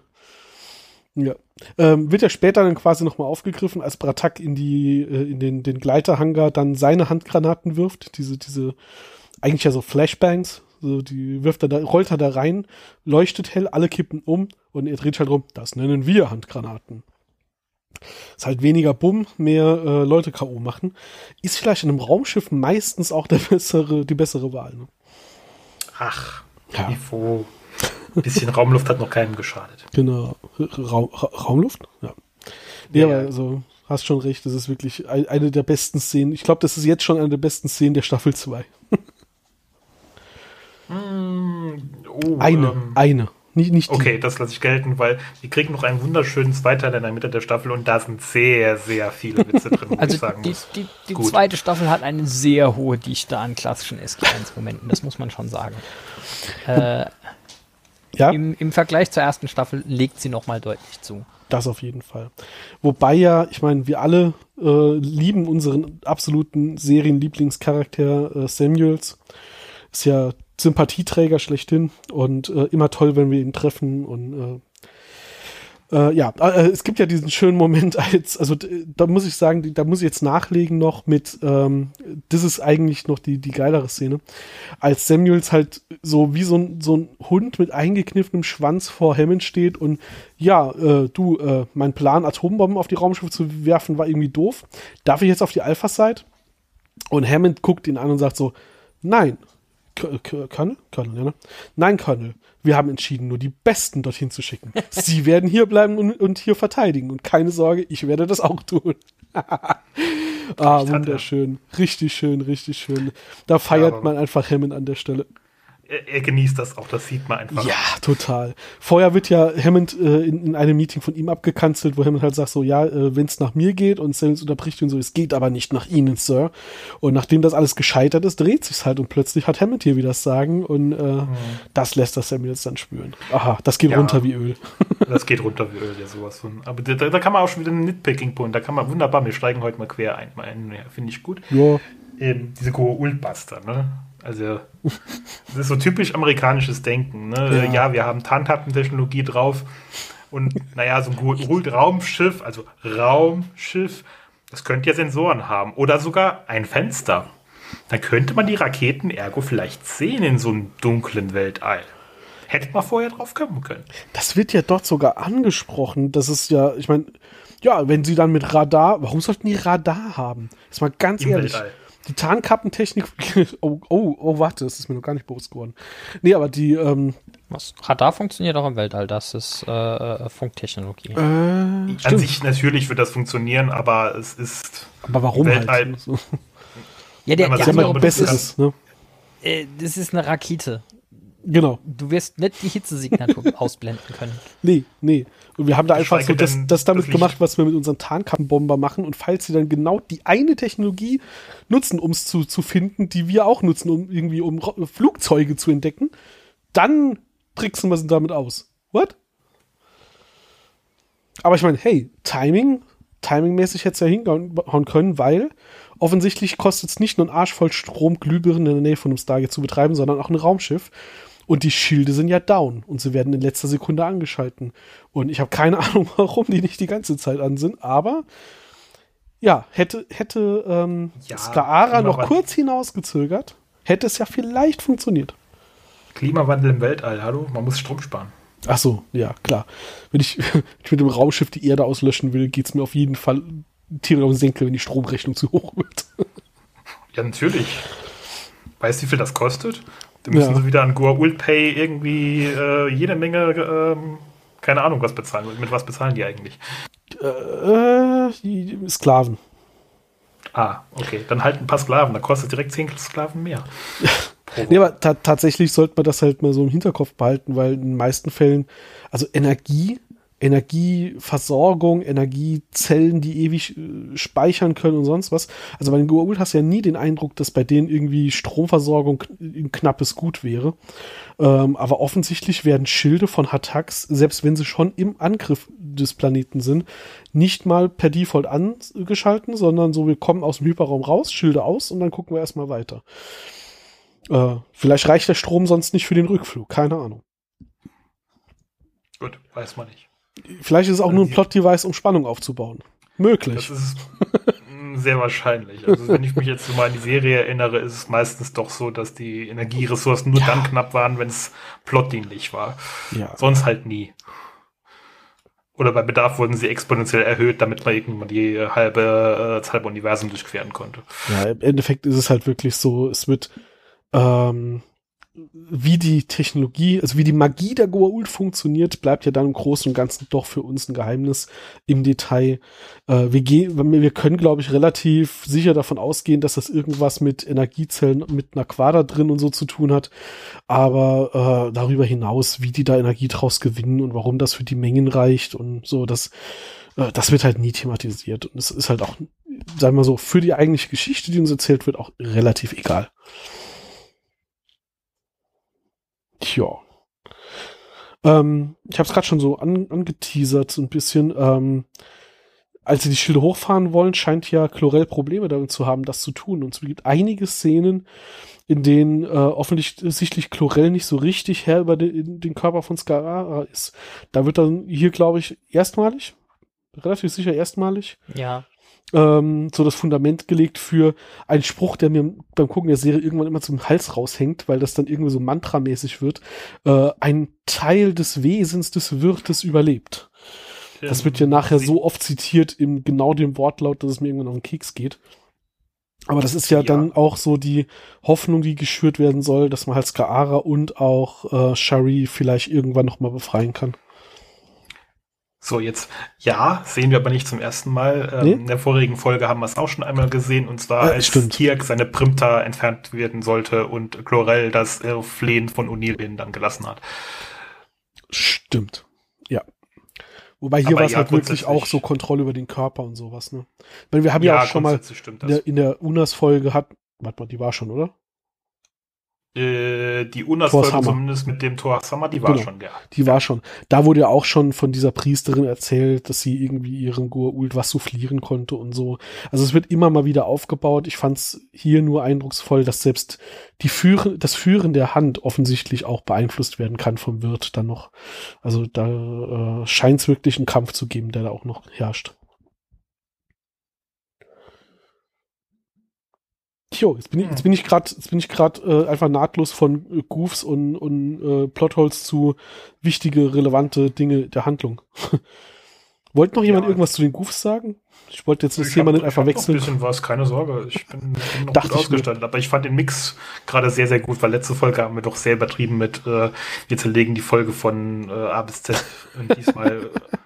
Ja. Ähm, wird ja später dann quasi nochmal aufgegriffen, als Bratak in die, äh, in den, den Gleiterhangar dann seine Handgranaten wirft. Diese, diese, eigentlich ja so Flashbangs. So, die wirft er da, rollt er da rein, leuchtet hell, alle kippen um und er dreht halt rum. Das nennen wir Handgranaten. Ist halt weniger Bumm, mehr äh, Leute K.O. machen. Ist vielleicht in einem Raumschiff meistens auch der bessere, die bessere Wahl. Ne? Ach, ja. Niveau. Ein bisschen Raumluft hat noch keinem geschadet. Genau. Ra Ra Raumluft? Ja. Ja, ja. also hast schon recht. Das ist wirklich ein, eine der besten Szenen. Ich glaube, das ist jetzt schon eine der besten Szenen der Staffel 2. Mm, oh, eine, ähm, eine. Nicht, nicht die. Okay, das lasse ich gelten, weil wir kriegen noch einen wunderschönen Zweiteil in der Mitte der Staffel und da sind sehr, sehr viele Witze drin, Also ich sagen die, muss. die, die zweite Staffel hat eine sehr hohe Dichte an klassischen SG1-Momenten, das muss man schon sagen. Äh, Ja, im, Im Vergleich zur ersten Staffel legt sie nochmal deutlich zu. das auf jeden Fall. Wobei ja, ich meine, wir alle äh, lieben unseren absoluten Serienlieblingscharakter äh, Samuels. Ist ja Sympathieträger schlechthin und äh, immer toll, wenn wir ihn treffen und äh, äh, ja, äh, es gibt ja diesen schönen Moment als, also da muss ich sagen, da muss ich jetzt nachlegen noch mit, ähm, das ist eigentlich noch die, die geilere Szene, als Samuels halt so wie so ein, so ein Hund mit eingekniffenem Schwanz vor Hammond steht und ja, äh, du, äh, mein Plan, Atombomben auf die Raumschiffe zu werfen, war irgendwie doof. Darf ich jetzt auf die Alpha-Side? Und Hammond guckt ihn an und sagt so, nein, Colonel? Colonel, ja, ne? Nein, Colonel. Wir haben entschieden, nur die Besten dorthin zu schicken. Sie werden hier bleiben und, und hier verteidigen. Und keine Sorge, ich werde das auch tun. ah, er. wunderschön. Richtig schön, richtig schön. Da feiert aber- man einfach Hammond an der Stelle. Er, er genießt das auch, das sieht man einfach. Ja, total. Vorher wird ja Hammond äh, in, in einem Meeting von ihm abgekanzelt, wo Hammond halt sagt so, ja, äh, wenn es nach mir geht und Samuels unterbricht ihn so, es geht aber nicht nach Ihnen, Sir. Und nachdem das alles gescheitert ist, dreht sich's halt und plötzlich hat Hammond hier wieder das Sagen und äh, das lässt das Samuels dann spüren. Aha, das geht Ja. runter wie Öl. Das geht runter wie Öl, ja, sowas von. Aber da, da kann man auch schon wieder einen Nitpicking-Punkt, da kann man wunderbar, wir steigen heute mal quer ein, finde ich gut. Ja, Ähm, diese Goa'uld-Buster, ne? Also, das ist so typisch amerikanisches Denken, ne? Ja. Ja, wir haben Tarnkappentechnologie drauf und, naja, so ein Goa'uld-Raumschiff, also Raumschiff, das könnte ja Sensoren haben oder sogar ein Fenster. Dann könnte man die Raketen ergo vielleicht sehen in so einem dunklen Weltall. Hätte man vorher drauf kommen können. das wird ja dort sogar angesprochen. Das ist ja, ich meine, ja, wenn sie dann mit Radar, warum sollten die Radar haben? Ist mal ganz Im ehrlich. Weltall. Die Tarnkappentechnik, oh, oh, oh, warte, das ist mir noch gar nicht bewusst geworden. Nee, aber die, ähm, Was? Radar funktioniert auch im Weltall, das ist äh, äh, Funktechnologie. äh, An stimmt. sich natürlich wird das funktionieren, aber es ist aber warum Weltall- halt? Ja, der, der das Punkt Besseres, ne? äh, das ist eine Rakete. Genau. Du wirst nicht die Hitzesignatur ausblenden können. Nee, nee. Und wir haben da einfach so das, das damit das gemacht, was wir mit unseren Tarnkappenbomber machen. Und falls sie dann genau die eine Technologie nutzen, um es zu, zu finden, die wir auch nutzen, um irgendwie um Flugzeuge zu entdecken, dann tricksen wir sie damit aus. What? Aber ich meine, hey, Timing, timingmäßig hätte es ja hinhauen können, weil offensichtlich kostet es nicht nur einen Arsch voll Strom, Glühbirnen in der Nähe von einem Stargate zu betreiben, sondern auch ein Raumschiff. Und die Schilde sind ja down und sie werden in letzter Sekunde angeschalten. Und ich habe keine Ahnung, warum die nicht die ganze Zeit an sind, aber ja, hätte, hätte ähm, Ja, Skaara noch kurz hinausgezögert, hätte es ja vielleicht funktioniert. Klimawandel im Weltall. Hallo, man muss Strom sparen. Ach so, ja, klar. Wenn ich, wenn ich mit dem Raumschiff die Erde auslöschen will, geht's mir auf jeden Fall Tiere um den Senkel, wenn die Stromrechnung zu hoch wird. Ja, natürlich. Weißt du, wie viel das kostet? Da müssen Ja. sie wieder an Goa'uld Pay irgendwie äh, jede Menge, ähm, keine Ahnung, was bezahlen. Mit was bezahlen die eigentlich? äh, die Sklaven. Ah, okay. Dann halt ein paar Sklaven. Da kostet direkt 10 Sklaven mehr. Nee, aber ta tatsächlich sollte man das halt mal so im Hinterkopf behalten, weil in den meisten Fällen, also Energie, Energieversorgung, Energiezellen, die ewig äh, speichern können und sonst was. Also bei den Goa'uld hast du ja nie den Eindruck, dass bei denen irgendwie Stromversorgung ein knappes Gut wäre. Ähm, aber offensichtlich werden Schilde von Hattax, selbst wenn sie schon im Angriff des Planeten sind, nicht mal per Default angeschalten, sondern so, wir kommen aus dem Hyperraum raus, Schilde aus und dann gucken wir erstmal weiter. Äh, vielleicht reicht der Strom sonst nicht für den Rückflug, keine Ahnung. Gut, weiß man nicht. Vielleicht ist es auch nur ein Plot-Device, um Spannung aufzubauen. Möglich. Das ist sehr wahrscheinlich. Also wenn ich mich jetzt so mal an die Serie erinnere, ist es meistens doch so, dass die Energieressourcen nur dann knapp waren, wenn es plotdienlich war. Ja. Sonst halt nie. Oder bei Bedarf wurden sie exponentiell erhöht, damit man irgendwann die halbe, äh, das halbe Universum durchqueren konnte. ja, im Endeffekt ist es halt wirklich so, es wird, ähm, wie die Technologie, also wie die Magie der Goa'uld funktioniert, bleibt ja dann im Großen und Ganzen doch für uns ein Geheimnis im Detail. Äh, wir, gehen, wir können, glaube ich, relativ sicher davon ausgehen, dass das irgendwas mit Energiezellen mit einer Quader drin und so zu tun hat. Aber äh, darüber hinaus, wie die da Energie draus gewinnen und warum das für die Mengen reicht und so, das, äh, das wird halt nie thematisiert. Und es ist halt auch, sagen wir so, für die eigentliche Geschichte, die uns erzählt wird, auch relativ egal. Tja. Ähm, ich habe es gerade schon so an, angeteasert, so ein bisschen. Ähm, als sie die Schilde hochfahren wollen, scheint ja Chlorel Probleme damit zu haben, das zu tun. Und es gibt einige Szenen, in denen äh, offensichtlich Chlorel nicht so richtig Herr über den, den Körper von Scarara ist. Da wird dann hier, glaube ich, erstmalig, relativ sicher erstmalig, Ja. Ähm, so das Fundament gelegt für einen Spruch, der mir beim Gucken der Serie irgendwann immer zum Hals raushängt, weil das dann irgendwie so mantramäßig wird. Äh, ein Teil des Wesens des Wirtes überlebt. Das wird ja nachher so oft zitiert in genau dem Wortlaut, dass es mir irgendwann auf den Keks geht. Aber das ist ja, Ja. dann auch so die Hoffnung, die geschürt werden soll, dass man halt Skaara und auch äh, Shari vielleicht irgendwann noch mal befreien kann. So, jetzt, ja, sehen wir aber nicht zum ersten Mal. Ähm, Nee? In der vorigen Folge haben wir es auch schon einmal gesehen, und zwar Äh, als stimmt. Tiak seine Primta entfernt werden sollte und Chlorel das äh, Flehen von O'Neill dann gelassen hat. Stimmt. Ja. Wobei hier war es ja, halt wirklich auch so Kontrolle über den Körper und sowas, ne? Meine, wir haben ja, auch schon mal in der, in der Unas-Folge hat, warte mal, die war schon, oder? Äh, die Unas-Folge Hammer. zumindest mit dem Thor Summer, die war Genau. schon, ja. Die war schon. Da wurde ja auch schon von dieser Priesterin erzählt, dass sie irgendwie ihren Goa'uld was soufflieren konnte und so. Also es wird immer mal wieder aufgebaut. Ich fand's hier nur eindrucksvoll, dass selbst die Führen, das Führen der Hand offensichtlich auch beeinflusst werden kann vom Wirt dann noch. Also da äh, scheint es wirklich einen Kampf zu geben, der da auch noch herrscht. Jo, jetzt bin ich, jetzt bin ich gerade, jetzt bin ich gerade äh, einfach nahtlos von äh, Goofs und, und äh, Plotholes zu wichtige, relevante Dinge der Handlung. Wollte noch jemand Ja. irgendwas zu den Goofs sagen? Ich wollte jetzt das Thema nicht einfach wechseln. Ein bisschen was, keine Sorge. Ich bin, bin noch Dachte gut ausgestattet. Aber ich fand den Mix gerade sehr, sehr gut, weil letzte Folge haben wir doch sehr übertrieben mit, äh, wir zerlegen die Folge von äh, A bis Z. Und diesmal äh,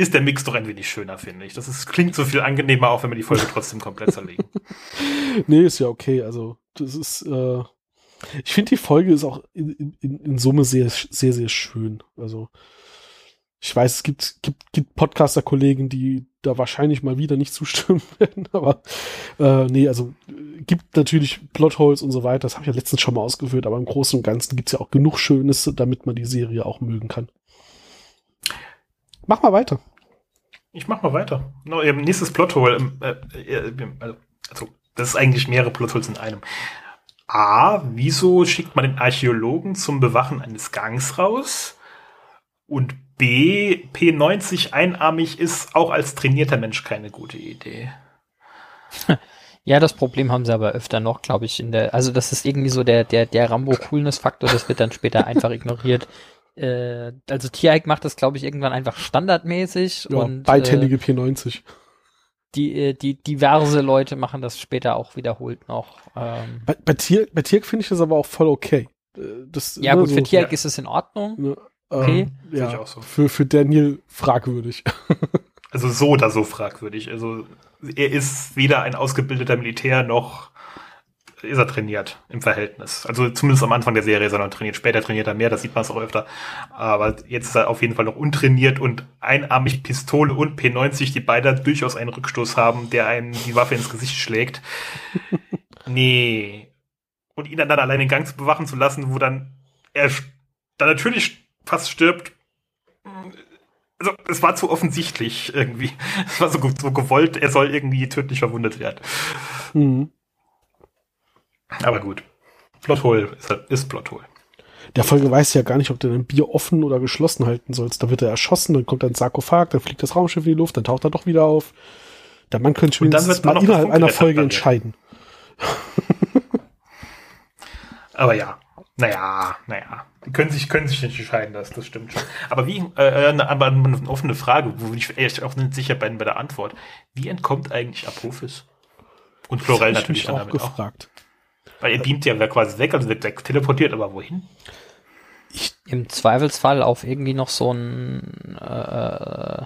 ist der Mix doch ein wenig schöner, finde ich. Das ist, klingt so viel angenehmer, auch wenn wir die Folge trotzdem komplett zerlegen. Nee, ist ja okay. Also, das ist, äh, ich finde die Folge ist auch in, in, in Summe sehr, sehr, sehr schön. Also, ich weiß, es gibt, gibt, gibt Podcaster-Kollegen, die da wahrscheinlich mal wieder nicht zustimmen werden, aber äh, nee, also gibt natürlich Plotholes und so weiter, das habe ich ja letztens schon mal ausgeführt, aber im Großen und Ganzen gibt's ja auch genug Schönes, damit man die Serie auch mögen kann. Mach mal weiter. Ich mach mal weiter. No, nächstes Plothole. ähm, Äh, äh, also, also, das ist eigentlich mehrere Plotholes in einem. A, wieso schickt man den Archäologen zum Bewachen eines Gangs raus? Und B, P90 einarmig ist auch als trainierter Mensch keine gute Idee. Ja, das Problem haben sie aber öfter noch, glaube ich, in der, also das ist irgendwie so der, der, der Rambo-Coolness-Faktor, das wird dann später einfach ignoriert. Äh, also Tiereik macht das, glaube ich, irgendwann einfach standardmäßig Ja, und äh, beidhändige P90. die, äh, die diverse Leute machen das später auch wiederholt noch. Ähm, Bei, bei Tier, bei Tirk finde ich das aber auch voll okay. Äh, Das, ja gut, so, für Tiereik ja. ist es in Ordnung. ne, okay. ähm, ich ja, auch so. für, für Daniel fragwürdig. Also so oder so fragwürdig. Also er ist weder ein ausgebildeter Militär noch ist er trainiert im Verhältnis. Also zumindest am Anfang der Serie ist er noch trainiert. Später trainiert er mehr, das sieht man es auch öfter. Aber jetzt ist er auf jeden Fall noch untrainiert und einarmig Pistole und P90, die beide durchaus einen Rückstoß haben, der einen die Waffe ins Gesicht schlägt. Nee. Und ihn dann, dann allein den Gang zu bewachen zu lassen, wo dann er dann natürlich fast stirbt. Also, es war zu offensichtlich irgendwie. Es war so, so gewollt, er soll irgendwie tödlich verwundet werden. Mhm. Aber gut. Plothole ist, halt- ist Plothole. Der Folge weiß ja gar nicht, ob du dein Bier offen oder geschlossen halten sollst. Da wird er erschossen, dann kommt ein Sarkophag, dann fliegt das Raumschiff in die Luft, dann taucht er doch wieder auf. Der Mann könnte auch mal innerhalb einer Folge entscheiden. Aber ja, naja, naja. Die können sich, können sich nicht entscheiden, das, das stimmt schon. Aber wie, äh, eine, aber eine offene Frage, wo ich echt auch nicht sicher bin bei der Antwort. Wie entkommt eigentlich Apophis? Und ich natürlich mich dann auch damit auch. Weil er beamt ja quasi weg, also wird weg teleportiert, aber wohin? Ich Im Zweifelsfall auf irgendwie noch so ein äh,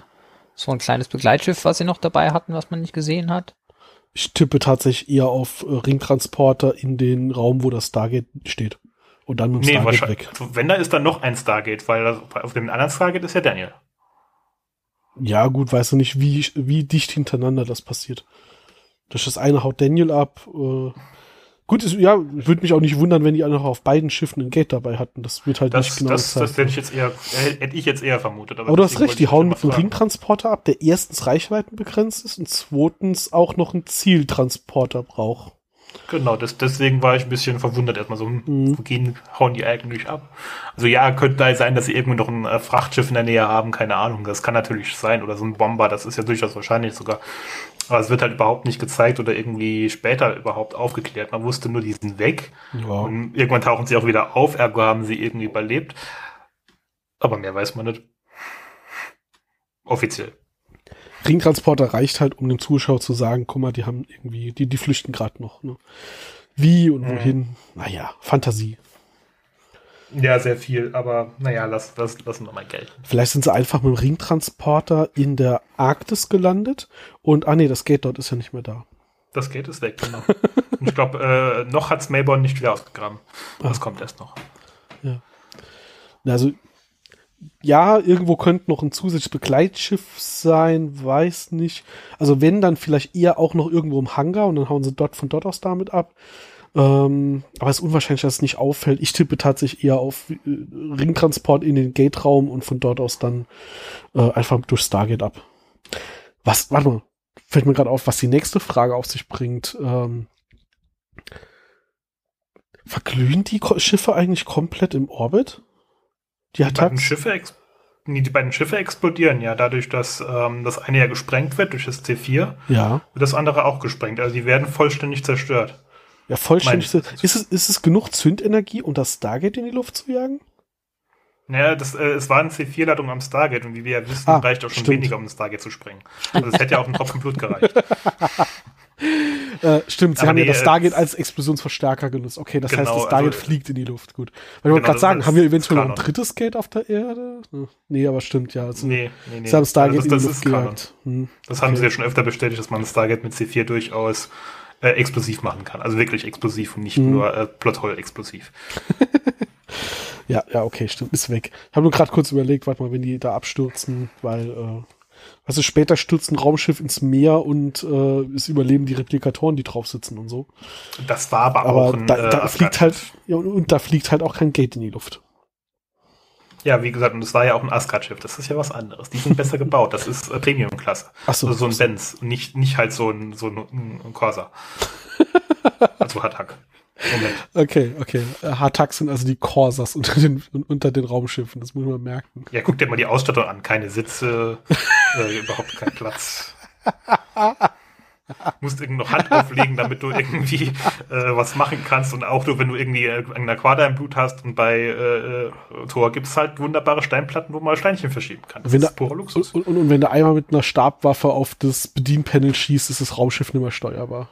so ein kleines Begleitschiff, was sie noch dabei hatten, was man nicht gesehen hat. Ich tippe tatsächlich eher auf äh, Ringtransporter in den Raum, wo das Stargate steht. Und dann mit dem Nee, Stargate wahrscheinlich. weg. Wenn da ist dann noch ein Stargate, weil auf dem anderen Stargate ist ja Daniel. Ja, gut, weißt du nicht, wie, wie dicht hintereinander das passiert. Das eine haut Daniel ab. Äh, gut, ist, ja, würde mich auch nicht wundern, wenn die auch noch auf beiden Schiffen ein Gate dabei hatten. Das wird halt Das, nicht genau das, das gezeigt. hätte ich jetzt eher, hätte ich jetzt eher vermutet. Aber du hast recht, die hauen mit einem. Ringtransporter ab, der erstens reichweitenbegrenzt ist und zweitens auch noch einen Zieltransporter braucht. Genau, das, deswegen war ich ein bisschen verwundert erstmal so, hm, Mhm. wo gehen, hauen die eigentlich ab? Also ja, könnte da sein, dass sie irgendwo noch ein äh, Frachtschiff in der Nähe haben, keine Ahnung, das kann natürlich sein, oder so ein Bomber, das ist ja durchaus wahrscheinlich sogar. Aber es wird halt überhaupt nicht gezeigt oder irgendwie später überhaupt aufgeklärt. Man wusste nur, die sind weg Ja. und irgendwann tauchen sie auch wieder auf, ergo haben sie irgendwie überlebt. Aber mehr weiß man nicht. Offiziell. Ringtransporter reicht halt, um dem Zuschauer zu sagen, guck mal, die haben irgendwie, die, die flüchten gerade noch. Ne? Wie und Mhm. wohin? Naja, Fantasie. Ja, sehr viel, aber naja, lass, lass, lassen wir mal gelten. Vielleicht sind sie einfach mit dem Ringtransporter in der Arktis gelandet und, ah nee, das Gate dort ist ja nicht mehr da. Das Geld ist weg, genau. Und ich glaube, äh, noch hat's Mayborn nicht wieder ausgegraben. Das kommt erst noch. Also, ja, irgendwo könnte noch ein zusätzliches Begleitschiff sein, weiß nicht. Also wenn, dann vielleicht eher auch noch irgendwo im Hangar und dann hauen sie dort von dort aus damit ab. Ähm, aber es ist unwahrscheinlich, dass es nicht auffällt. Ich tippe tatsächlich eher auf äh, Ringtransport in den Gate-Raum und von dort aus dann äh, einfach durch Stargate ab. Was, warte mal, fällt mir gerade auf, was die nächste Frage auf sich bringt. Ähm, verglühen die Schiffe eigentlich komplett im Orbit? Die Die beiden? Schiffe, nee, die beiden Schiffe explodieren ja dadurch, dass ähm, das eine ja gesprengt wird durch das C4 Ja. und das andere auch gesprengt. Also die werden vollständig zerstört. Ja, vollständig. Mein- Ist es, ist es genug Zündenergie, um das Stargate in die Luft zu jagen? Naja, das, äh, es war eine C4-Ladung am Stargate und wie wir ja wissen, Ah, reicht auch schon stimmt. weniger, um ein Stargate zu sprengen. Also es hätte ja auch ein Tropfen Blut gereicht. Äh, stimmt, sie Aber haben ja nee, das äh, Stargate als Explosionsverstärker genutzt. Okay, das heißt, Genau, das Stargate also- fliegt in die Luft. Gut. Weil ich wollte Genau, gerade das sagen, haben wir eventuell noch ein drittes Gate auf der Erde? Hm, Nee, aber stimmt, ja. Also, Nee, nee, nee. Sie haben Stargate das, in die Luft gejagt. Hm. Das haben Okay. sie ja schon öfter bestätigt, dass man ein Stargate mit C4 durchaus äh, explosiv machen kann. Also wirklich explosiv und nicht Mhm. nur äh, Plothole-explosiv. Ja, ja, okay, stimmt, ist weg. Ich habe nur gerade kurz überlegt, warte mal, wenn die da abstürzen, weil, äh, also später stürzt ein Raumschiff ins Meer und äh, es überleben die Replikatoren, die drauf sitzen und so. Das war aber, Aber auch ein da, da äh, fliegt halt, ja, und, und da fliegt halt auch kein Gate in die Luft. Ja, wie gesagt, und das war ja auch ein Asgard-Schiff. Das ist ja was anderes. Die sind besser gebaut. Das ist äh, Premium-Klasse. Ach so. Also so ein Benz. Und nicht, nicht halt so ein, so ein, ein Corsa. also Hatak. Moment. Okay, okay. Äh, Hartak sind also die Corsas unter den, unter den Raumschiffen, das muss man merken. Ja, guck dir mal die Ausstattung an. Keine Sitze, äh, überhaupt kein Platz. musst irgendwie noch Hand auflegen, damit du irgendwie äh, was machen kannst. Und auch du, wenn du irgendwie äh, einen Aquada im Blut hast und bei äh, äh, Tor gibt es halt wunderbare Steinplatten, wo man Steinchen verschieben kann. Das Wenn ist purer Luxus. Und, und, und wenn du einmal mit einer Stabwaffe auf das Bedienpanel schießt, ist das Raumschiff nicht mehr steuerbar.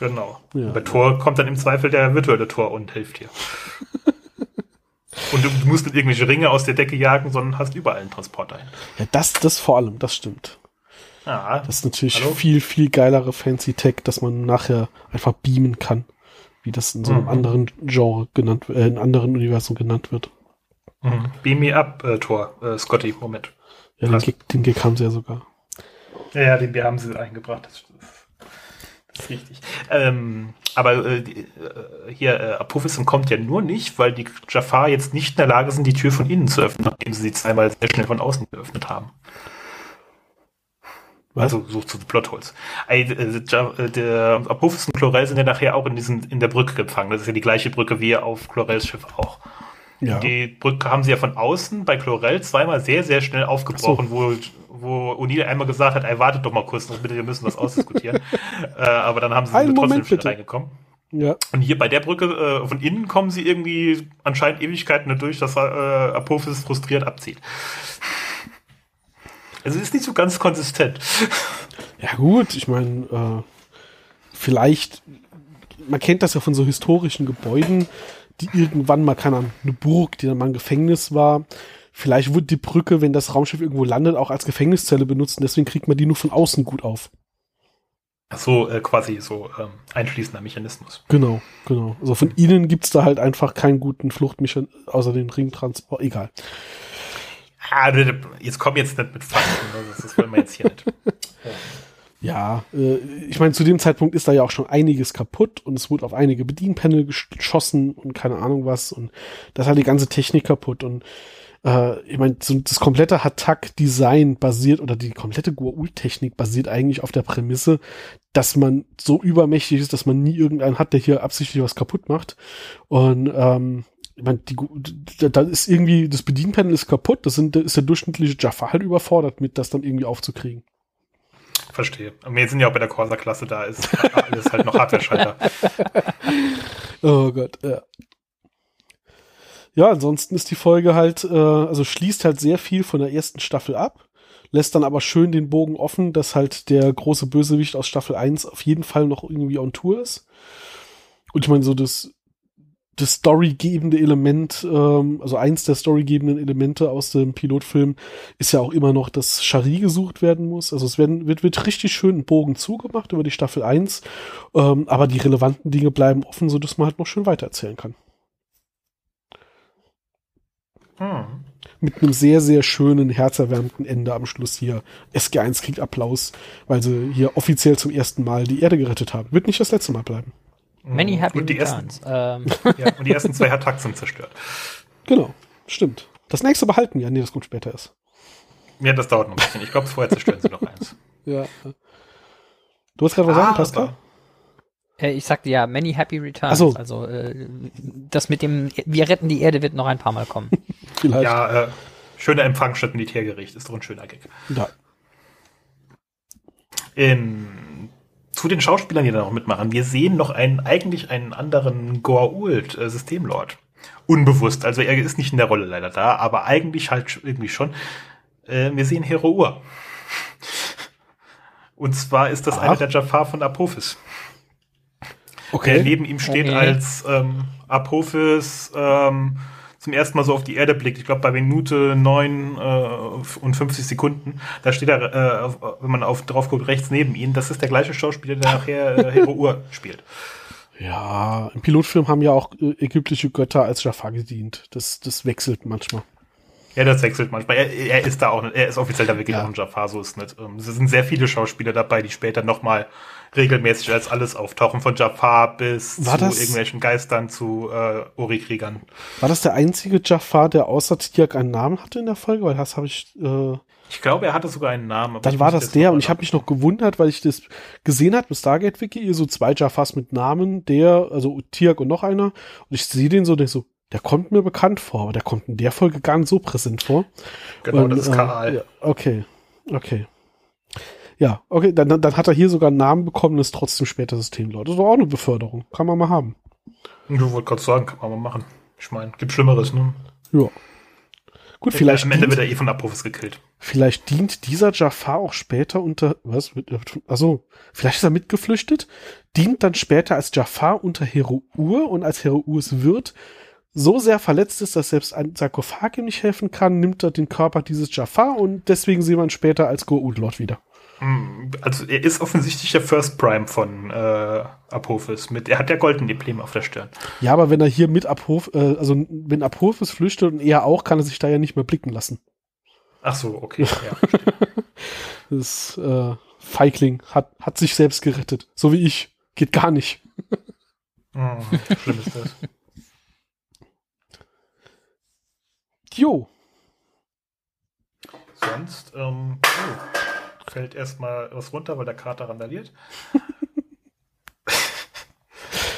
Genau. Ja. Bei Tor kommt dann im Zweifel der virtuelle Tor und hilft dir. und du, musst nicht irgendwelche Ringe aus der Decke jagen, sondern hast überall einen Transporter. Ja, das, das vor allem, das stimmt. Ah, Das ist natürlich Hallo? viel, viel geilere Fancy Tech, dass man nachher einfach beamen kann. Wie das in so einem Mhm. anderen Genre genannt, äh, in anderen Universum genannt wird. mhm. Beam me up, äh, Tor. Äh, Scotty, Moment. Ja, den. Gag, den Gag haben sie ja sogar. Ja, ja, den wir haben sie eingebracht. Das, das ist richtig. Ähm, aber äh, äh, hier, äh, Apophis kommt ja nur nicht, weil die Jafar jetzt nicht in der Lage sind, die Tür von innen zu öffnen, nachdem sie sie zweimal sehr schnell von außen geöffnet haben. Also so zu Plotholes. Äh, äh, Der Apophis und Chlorel sind ja nachher auch in, diesen, in der Brücke gefangen. Das ist ja die gleiche Brücke wie auf Chlorels Schiff auch. Ja. Die Brücke haben sie ja von außen bei Chlorel zweimal sehr, sehr schnell aufgebrochen, wo, wo O'Neill einmal gesagt hat, ey, wartet doch mal kurz noch bitte, wir müssen was ausdiskutieren. äh, aber dann haben sie Einen trotzdem Moment, schnell bitte. reingekommen. Ja. Und hier bei der Brücke äh, von innen kommen sie irgendwie anscheinend Ewigkeiten nicht durch, dass äh, Apophis frustriert abzieht. Also es ist nicht so ganz konsistent. Ja gut, ich meine, äh, vielleicht man kennt das ja von so historischen Gebäuden, die irgendwann mal, keine Ahnung, eine Burg, die dann mal ein Gefängnis war. Vielleicht wird die Brücke, wenn das Raumschiff irgendwo landet, auch als Gefängniszelle benutzt. Und deswegen kriegt man die nur von außen gut auf. So äh, quasi so ähm, einschließender Mechanismus. Genau, genau. Also von ihnen gibt's da halt einfach keinen guten Fluchtmechanismus, außer den Ringtransport. Egal. Ah, jetzt komm jetzt nicht mit Fakten, das, das wollen wir jetzt hier nicht. Ja, äh, ich meine, zu dem Zeitpunkt ist da ja auch schon einiges kaputt und es wurde auf einige Bedienpanel geschossen und keine Ahnung was und das halt die ganze Technik kaputt und äh, ich meine, so das komplette Hatak-Design basiert oder die komplette Goa'uld-Technik basiert eigentlich auf der Prämisse, dass man so übermächtig ist, dass man nie irgendeinen hat, der hier absichtlich was kaputt macht und ähm, ich meine, die, da ist irgendwie, das Bedienpanel ist kaputt, das sind, da ist der durchschnittliche Jaffa halt überfordert mit, das dann irgendwie aufzukriegen. Verstehe. Wir sind ja auch bei der Corsa-Klasse, da ist alles halt noch Hardware-Schalter. oh Gott, ja. Ja, ansonsten ist die Folge halt, äh, also schließt halt sehr viel von der ersten Staffel ab, lässt dann aber schön den Bogen offen, dass halt der große Bösewicht aus Staffel 1 auf jeden Fall noch irgendwie on Tour ist. Und ich meine, so das das storygebende Element, ähm, also eins der storygebenden Elemente aus dem Pilotfilm ist ja auch immer noch, dass Shari gesucht werden muss. Also es werden, wird, wird richtig schön ein Bogen zugemacht über die Staffel 1, ähm, aber die relevanten Dinge bleiben offen, so dass man halt noch schön weitererzählen kann. Hm. Mit einem sehr, sehr schönen, herzerwärmenden Ende am Schluss hier. SG1 kriegt Applaus, weil sie hier offiziell zum ersten Mal die Erde gerettet haben. Wird nicht das letzte Mal bleiben. Many mhm. Happy und die Returns. Ersten, ähm. ja, und die ersten zwei Attacks sind zerstört. Genau, stimmt. Das nächste behalten ja, nee, das kommt später ist. Ja, das dauert noch ein bisschen. Ich glaube, vorher zerstören sie noch eins. Ja. Du hast gerade was sagen, Pascal? Äh, ich sagte ja, many happy returns. So. Also äh, das mit dem Wir retten die Erde wird noch ein paar Mal kommen. Vielleicht. Ja, äh, schöner Empfang statt Militärgericht ist doch ein schöner Gag. Ja. In zu den Schauspielern, die da noch mitmachen. Wir sehen noch einen, eigentlich einen anderen Goa'uld, äh, Systemlord. Unbewusst. Also er ist nicht in der Rolle leider da, aber eigentlich halt irgendwie schon. Äh, wir sehen Hero Ur. Und zwar ist das Ach. einer der Jafar von Apophis. Okay. Der neben ihm steht okay. als ähm, Apophis ähm, zum ersten Mal so auf die Erde blickt, ich glaube bei Minute 9 äh, und 50 Sekunden, da steht er, äh, wenn man auf, drauf guckt, rechts neben ihm, das ist der gleiche Schauspieler, der nachher äh, Hero Ur spielt. Ja, im Pilotfilm haben ja auch äh, ägyptische Götter als Jafar gedient. Das, das wechselt manchmal. Ja, das wechselt manchmal. Er, er ist da auch, er ist offiziell da wirklich ja. auch ein Jafar, so ist nicht. Ähm, es sind sehr viele Schauspieler dabei, die später nochmal regelmäßig als alles auftauchen, von Jafar bis war zu das, irgendwelchen Geistern, zu äh, Ori-Kriegern. War das der einzige Jafar, der außer Tiak einen Namen hatte in der Folge? Weil das habe ich. Äh, ich glaube, er hatte sogar einen Namen. Dann war das der und ich habe mich noch gewundert, weil ich das gesehen habe im Stargate Wiki, hier so zwei Jafars mit Namen, der, also Tiak und noch einer. Und ich sehe den so, der so, der kommt mir bekannt vor, aber der kommt in der Folge gar nicht so präsent vor. Genau, und, das ist Kaal. Äh, okay, okay. Ja, okay, dann, dann hat er hier sogar einen Namen bekommen, ist trotzdem später Systemlord. Das ist doch auch eine Beförderung. Kann man mal haben. Du wollte gerade sagen, kann man mal machen. Ich meine, gibt Schlimmeres, ne? Ja. Gut, vielleicht. Am Ende dient, wird er eh von Apophis gekillt. Vielleicht dient dieser Jafar auch später unter, was? Also, vielleicht ist er mitgeflüchtet, dient dann später als Jafar unter Heruur und als Heruurs Wirt so sehr verletzt ist, dass selbst ein Sarkophag ihm nicht helfen kann, nimmt er den Körper dieses Jafar und deswegen sehen wir ihn später als Goa'uld-Lord wieder. Hm, also er ist offensichtlich der First Prime von äh, Apophis. Mit, er hat ja goldene Emblem auf der Stirn. Ja, aber wenn er hier mit Apophis, äh, also wenn Apophis flüchtet und er auch, kann er sich da ja nicht mehr blicken lassen. Ach so, okay. Ja, das äh, Feigling hat, hat sich selbst gerettet. So wie ich. Geht gar nicht. oh, schlimm ist das. Jo. Sonst, ähm, oh fällt erstmal was runter, weil der Kater randaliert.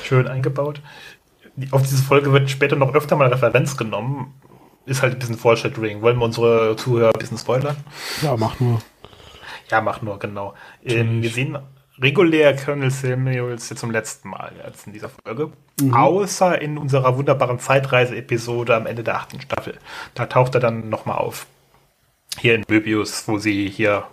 Schön eingebaut. Auf diese Folge wird später noch öfter mal Referenz genommen. Ist halt ein bisschen Foreshadowing. Wollen wir unsere Zuhörer ein bisschen spoilern? Ja, mach nur. Ja, mach nur, genau. Ähm, wir sehen regulär Colonel Samuels jetzt zum letzten Mal jetzt in dieser Folge. Mhm. Außer in unserer wunderbaren Zeitreise-Episode am Ende der achten Staffel. Da taucht er dann nochmal auf. Hier in Möbius, wo sie hier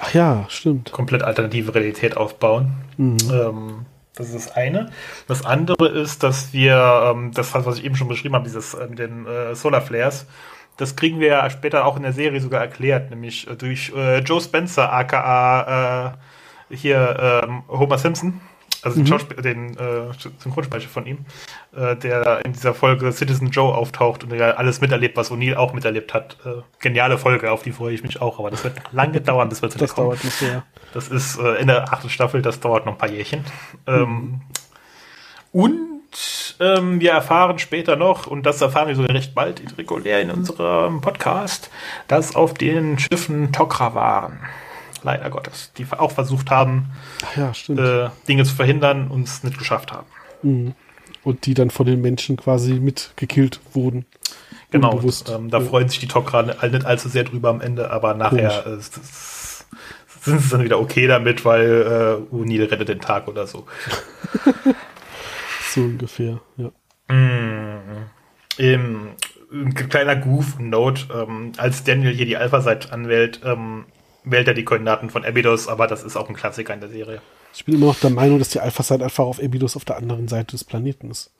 Ach ja, stimmt. komplett alternative Realität aufbauen. Mhm. Ähm, Das ist das eine. Das andere ist, dass wir, ähm, das, was ich eben schon beschrieben habe, dieses äh, mit den äh, Solar Flares, das kriegen wir ja später auch in der Serie sogar erklärt, nämlich äh, durch äh, Joe Spencer, aka äh, hier ähm, Homer Simpson, also den, mhm. den äh, Synchronsprecher von ihm, äh, der in dieser Folge Citizen Joe auftaucht und der alles miterlebt, was O'Neill auch miterlebt hat. Äh, geniale Folge, auf die freue ich mich auch, aber das wird lange dauern, bis wir zu Das dauert nicht sehr. Das ist äh, in der achten Staffel, das dauert noch ein paar Jährchen. Ähm, mhm. Und ähm, wir erfahren später noch, und das erfahren wir sogar recht bald regulär in unserem Podcast, dass auf den Schiffen Tokra waren leider Gottes, die auch versucht haben, ja, äh, Dinge zu verhindern und es nicht geschafft haben. Mhm. Und die dann von den Menschen quasi mitgekillt wurden. Genau, ähm, da ja. freuen sich die Tok'ra nicht allzu sehr drüber am Ende, aber nachher äh, sind sie dann wieder okay damit, weil äh, O'Neill rettet den Tag oder so. so ungefähr, ja. Mm. Im, ein kleiner Goof, Note, ähm, als Daniel hier die Alpha-Seite anwählt, ähm, wählt er die Koordinaten von Abydos, aber das ist auch ein Klassiker in der Serie. Ich bin immer noch der Meinung, dass die Alpha-Site einfach auf Abydos auf der anderen Seite des Planeten ist.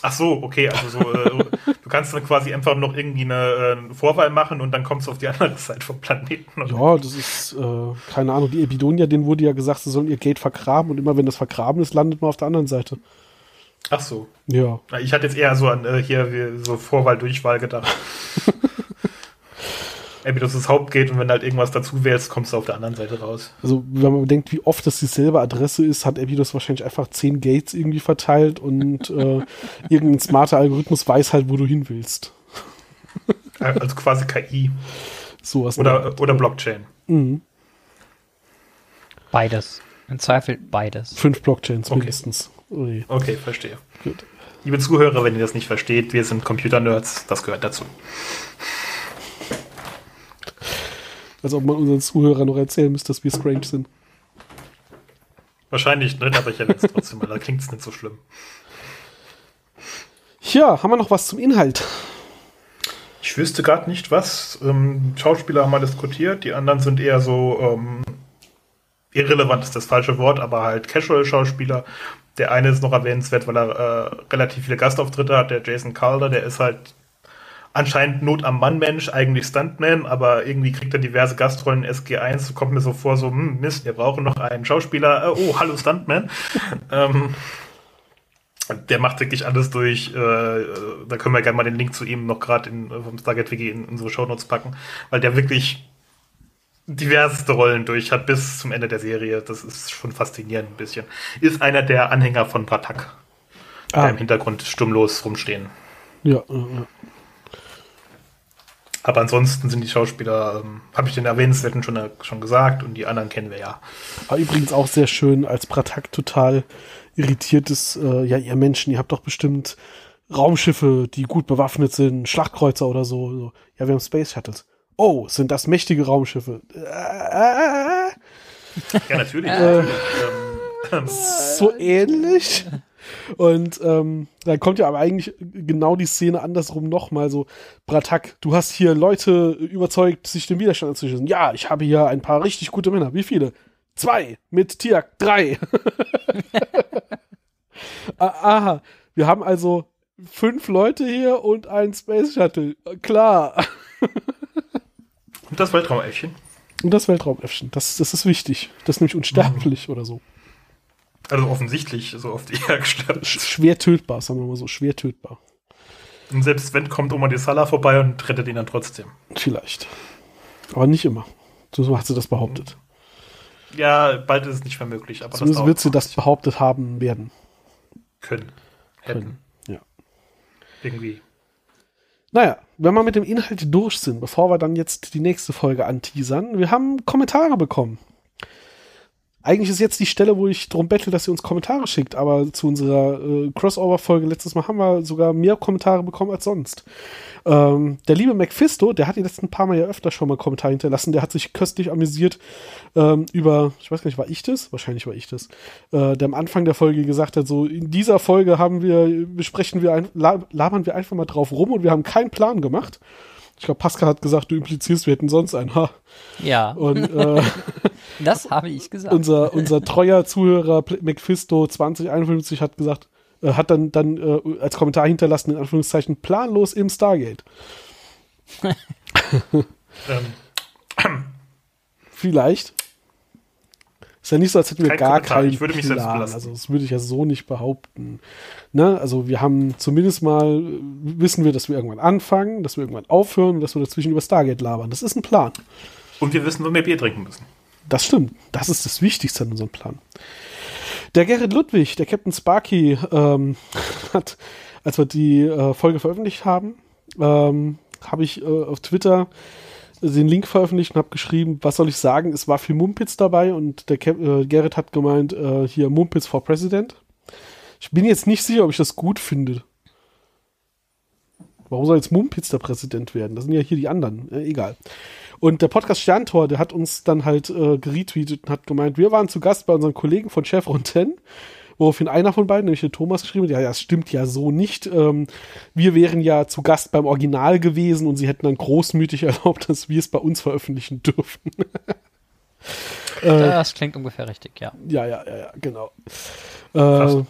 Ach so, okay, also so, äh, du kannst dann quasi einfach noch irgendwie eine äh, Vorwahl machen und dann kommst du auf die andere Seite vom Planeten. Oder? Ja, das ist, äh, keine Ahnung, die Ebidonia, denen wurde ja gesagt, sie sollen ihr Gate vergraben und immer wenn das vergraben ist, landet man auf der anderen Seite. Ach so. Ja. Ich hatte jetzt eher so an äh, hier so Vorwahl-Durchwahl gedacht. Abydos das Hauptgate und wenn halt irgendwas dazu wählst, kommst du auf der anderen Seite raus. Also, wenn man bedenkt, wie oft das dieselbe Adresse ist, hat Abydos wahrscheinlich einfach zehn Gates irgendwie verteilt und äh, irgendein smarter Algorithmus weiß halt, wo du hin willst. also quasi KI. Sowas. Oder, oder Blockchain. Mhm. Beides. Im Zweifel beides. Fünf Blockchains okay. mindestens. Ui. Okay, verstehe. Gut. Liebe Zuhörer, wenn ihr das nicht versteht, wir sind Computer-Nerds, das gehört dazu. Als ob man unseren Zuhörern noch erzählen müsste, dass wir strange sind. Wahrscheinlich nicht, aber ich erwähne es trotzdem mal. Da klingt es nicht so schlimm. Ja, haben wir noch was zum Inhalt? Ich wüsste gerade nicht was. Ähm, Schauspieler haben wir diskutiert, die anderen sind eher so ähm, irrelevant ist das falsche Wort, aber halt Casual-Schauspieler. Der eine ist noch erwähnenswert, weil er äh, relativ viele Gastauftritte hat, der Jason Calder, der ist halt anscheinend Not am Mann-Mensch, eigentlich Stuntman, aber irgendwie kriegt er diverse Gastrollen in SG1. So kommt mir so vor, so, hm, Mist, wir brauchen noch einen Schauspieler. Äh, oh, hallo Stuntman. ähm, der macht wirklich alles durch. Äh, da können wir gerne mal den Link zu ihm noch gerade vom Stargate Wiki in unsere Shownotes packen, weil der wirklich diverseste Rollen durch hat bis zum Ende der Serie. Das ist schon faszinierend ein bisschen. Ist einer der Anhänger von Bratak, ah. der im Hintergrund stummlos rumstehen. Ja, ja, ja. Aber ansonsten sind die Schauspieler, ähm, habe ich den erwähnenswerten schon, äh, schon gesagt und die anderen kennen wir ja. Aber übrigens auch sehr schön, als Pratak total irritiert ist, äh, ja, ihr Menschen, ihr habt doch bestimmt Raumschiffe, die gut bewaffnet sind, Schlachtkreuzer oder so. so. Ja, wir haben Space Shuttles. Oh, sind das mächtige Raumschiffe? Ja, natürlich. äh, ähm, so ähnlich. Und ähm, dann kommt ja aber eigentlich genau die Szene andersrum nochmal so, Bratak, du hast hier Leute überzeugt, sich dem Widerstand anzuschließen. Ja, ich habe hier ein paar richtig gute Männer. Wie viele? Zwei. Mit Tiak drei. Aha. Wir haben also fünf Leute hier und ein Space Shuttle. Klar. und das Weltraumäffchen. Und das Weltraumäffchen. Das, das ist wichtig. Das ist nämlich unsterblich mhm. oder so. Also offensichtlich so auf die hergestellt. Schwer tötbar, sagen wir mal so, schwer tötbar. Und selbst wenn kommt Oma die Salah vorbei und rettet ihn dann trotzdem. Vielleicht. Aber nicht immer. So hat sie das behauptet. Ja, bald ist es nicht mehr möglich. Aber Zumindest wird sie das behauptet haben werden. Können. Hätten. Können. Ja. Irgendwie. Naja, wenn wir mit dem Inhalt durch sind, bevor wir dann jetzt die nächste Folge anteasern, wir haben Kommentare bekommen eigentlich ist jetzt die Stelle, wo ich darum bettel, dass ihr uns Kommentare schickt, aber zu unserer äh, Crossover-Folge letztes Mal haben wir sogar mehr Kommentare bekommen als sonst. Ähm, der liebe McFisto, der hat die letzten paar Mal ja öfter schon mal Kommentare hinterlassen, der hat sich köstlich amüsiert ähm, über, ich weiß gar nicht, war ich das? Wahrscheinlich war ich das. Äh, der am Anfang der Folge gesagt hat, so in dieser Folge haben wir, besprechen wir, ein, labern wir einfach mal drauf rum und wir haben keinen Plan gemacht. Ich glaube, Pascal hat gesagt, du implizierst, wir hätten sonst einen. Ha. Ja. Und äh, Das habe ich gesagt. Unser, unser treuer Zuhörer McFisto 2051 hat gesagt, äh, hat dann, dann äh, als Kommentar hinterlassen, in Anführungszeichen, planlos im Stargate. ähm. Vielleicht. Ist ja nicht so, als hätten wir Kein gar Kommentar. keinen ich würde mich Plan. Also das würde ich ja so nicht behaupten. Ne? Also wir haben zumindest mal, wissen wir, dass wir irgendwann anfangen, dass wir irgendwann aufhören und dass wir dazwischen über Stargate labern. Das ist ein Plan. Und wir wissen, wo wir Bier trinken müssen. Das stimmt. Das ist das Wichtigste an unserem Plan. Der Gerrit Ludwig, der Captain Sparky, ähm, hat, als wir die äh, Folge veröffentlicht haben, ähm, habe ich äh, auf Twitter den Link veröffentlicht und habe geschrieben, was soll ich sagen, es war viel Mumpitz dabei und der Cap äh, Gerrit hat gemeint, äh, hier Mumpitz for President. Ich bin jetzt nicht sicher, ob ich das gut finde. Warum soll jetzt Mumpitz der Präsident werden? Das sind ja hier die anderen. Äh, egal. Und der Podcast Sterntor, der hat uns dann halt äh, geretweetet und hat gemeint, wir waren zu Gast bei unseren Kollegen von Chevron 10, woraufhin einer von beiden, nämlich der Thomas, geschrieben hat, ja, das stimmt ja so nicht. Ähm, wir wären ja zu Gast beim Original gewesen und sie hätten dann großmütig erlaubt, dass wir es bei uns veröffentlichen dürfen. das klingt ungefähr richtig, ja. Ja, ja, ja, ja genau. Äh,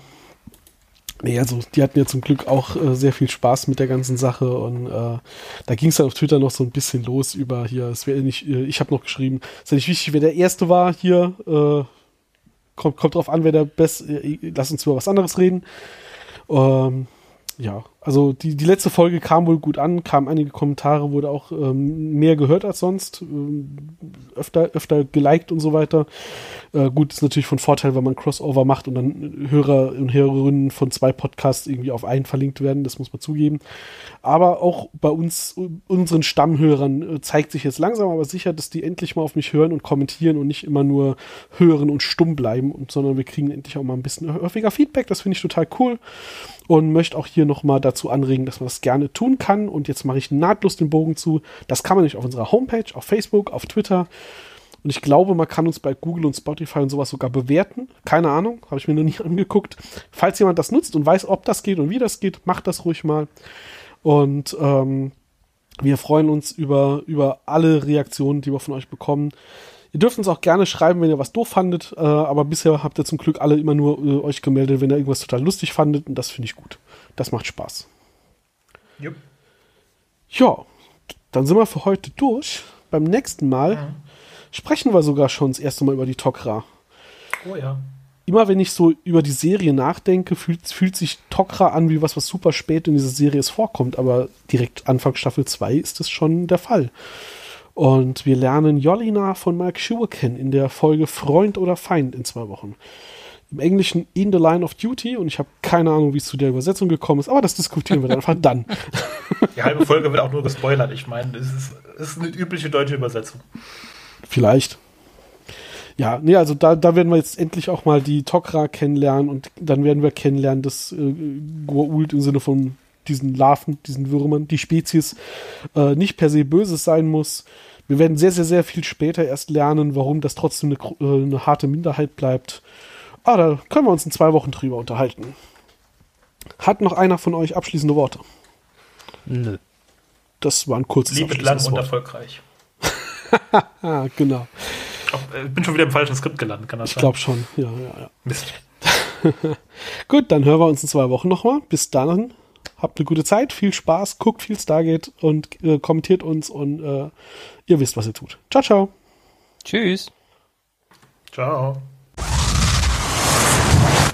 Nee, also die hatten ja zum Glück auch äh, sehr viel Spaß mit der ganzen Sache und äh, da ging es dann auf Twitter noch so ein bisschen los über hier, es wäre nicht, äh, ich habe noch geschrieben, es ist ja nicht wichtig, wer der Erste war hier, äh, kommt, kommt drauf an, wer der Beste, äh, lass uns über was anderes reden. Ähm, ja, also die, die letzte Folge kam wohl gut an, kamen einige Kommentare, wurde auch ähm, mehr gehört als sonst, ähm, öfter, öfter geliked und so weiter. Äh, gut, ist natürlich von Vorteil, wenn man Crossover macht und dann Hörer und Hörerinnen von zwei Podcasts irgendwie auf einen verlinkt werden, das muss man zugeben. Aber auch bei uns, unseren Stammhörern, äh, zeigt sich jetzt langsam aber sicher, dass die endlich mal auf mich hören und kommentieren und nicht immer nur hören und stumm bleiben, und, sondern wir kriegen endlich auch mal ein bisschen häufiger Feedback. Das finde ich total cool und möchte auch hier nochmal dazu anregen, dass man das gerne tun kann. Und jetzt mache ich nahtlos den Bogen zu. Das kann man nicht auf unserer Homepage, auf Facebook, auf Twitter. Und ich glaube, man kann uns bei Google und Spotify und sowas sogar bewerten. Keine Ahnung, habe ich mir noch nie angeguckt. Falls jemand das nutzt und weiß, ob das geht und wie das geht, macht das ruhig mal. Und ähm, wir freuen uns über, über alle Reaktionen, die wir von euch bekommen. Ihr dürft uns auch gerne schreiben, wenn ihr was doof fandet, äh, aber bisher habt ihr zum Glück alle immer nur äh, euch gemeldet, wenn ihr irgendwas total lustig fandet und das finde ich gut. Das macht Spaß. Jupp. Ja, dann sind wir für heute durch. Beim nächsten Mal ja. sprechen wir sogar schon das erste Mal über die Tokra. Oh ja. Immer wenn ich so über die Serie nachdenke, fühlt, fühlt sich Tokra an wie was, was super spät in dieser Serie es vorkommt, aber direkt Anfang Staffel 2 ist das schon der Fall. Und wir lernen Jolina von Mark Schuhe kennen in der Folge Freund oder Feind in zwei Wochen. Im Englischen In the Line of Duty und ich habe keine Ahnung, wie es zu der Übersetzung gekommen ist, aber das diskutieren wir dann einfach dann. Die halbe Folge wird auch nur gespoilert. Ich meine, es ist, ist eine übliche deutsche Übersetzung. Vielleicht. Ja, nee, also da, da werden wir jetzt endlich auch mal die Tok'ra kennenlernen und dann werden wir kennenlernen, dass äh, Goa'uld im Sinne von diesen Larven, diesen Würmern, die Spezies äh, nicht per se Böses sein muss. Wir werden sehr, sehr, sehr viel später erst lernen, warum das trotzdem eine, äh, eine harte Minderheit bleibt. Ah, da können wir uns in zwei Wochen drüber unterhalten. Hat noch einer von euch abschließende Worte? Nö. Das war ein kurzes Liebe lang und erfolgreich. genau. Ich äh, bin schon wieder im falschen Skript gelandet, kann das Ich glaube schon, ja, ja, ja. Mist. Gut, dann hören wir uns in zwei Wochen nochmal. Bis dann. Habt eine gute Zeit, viel Spaß, guckt viel Stargate und äh, kommentiert uns und äh, ihr wisst, was ihr tut. Ciao, ciao. Tschüss. Ciao.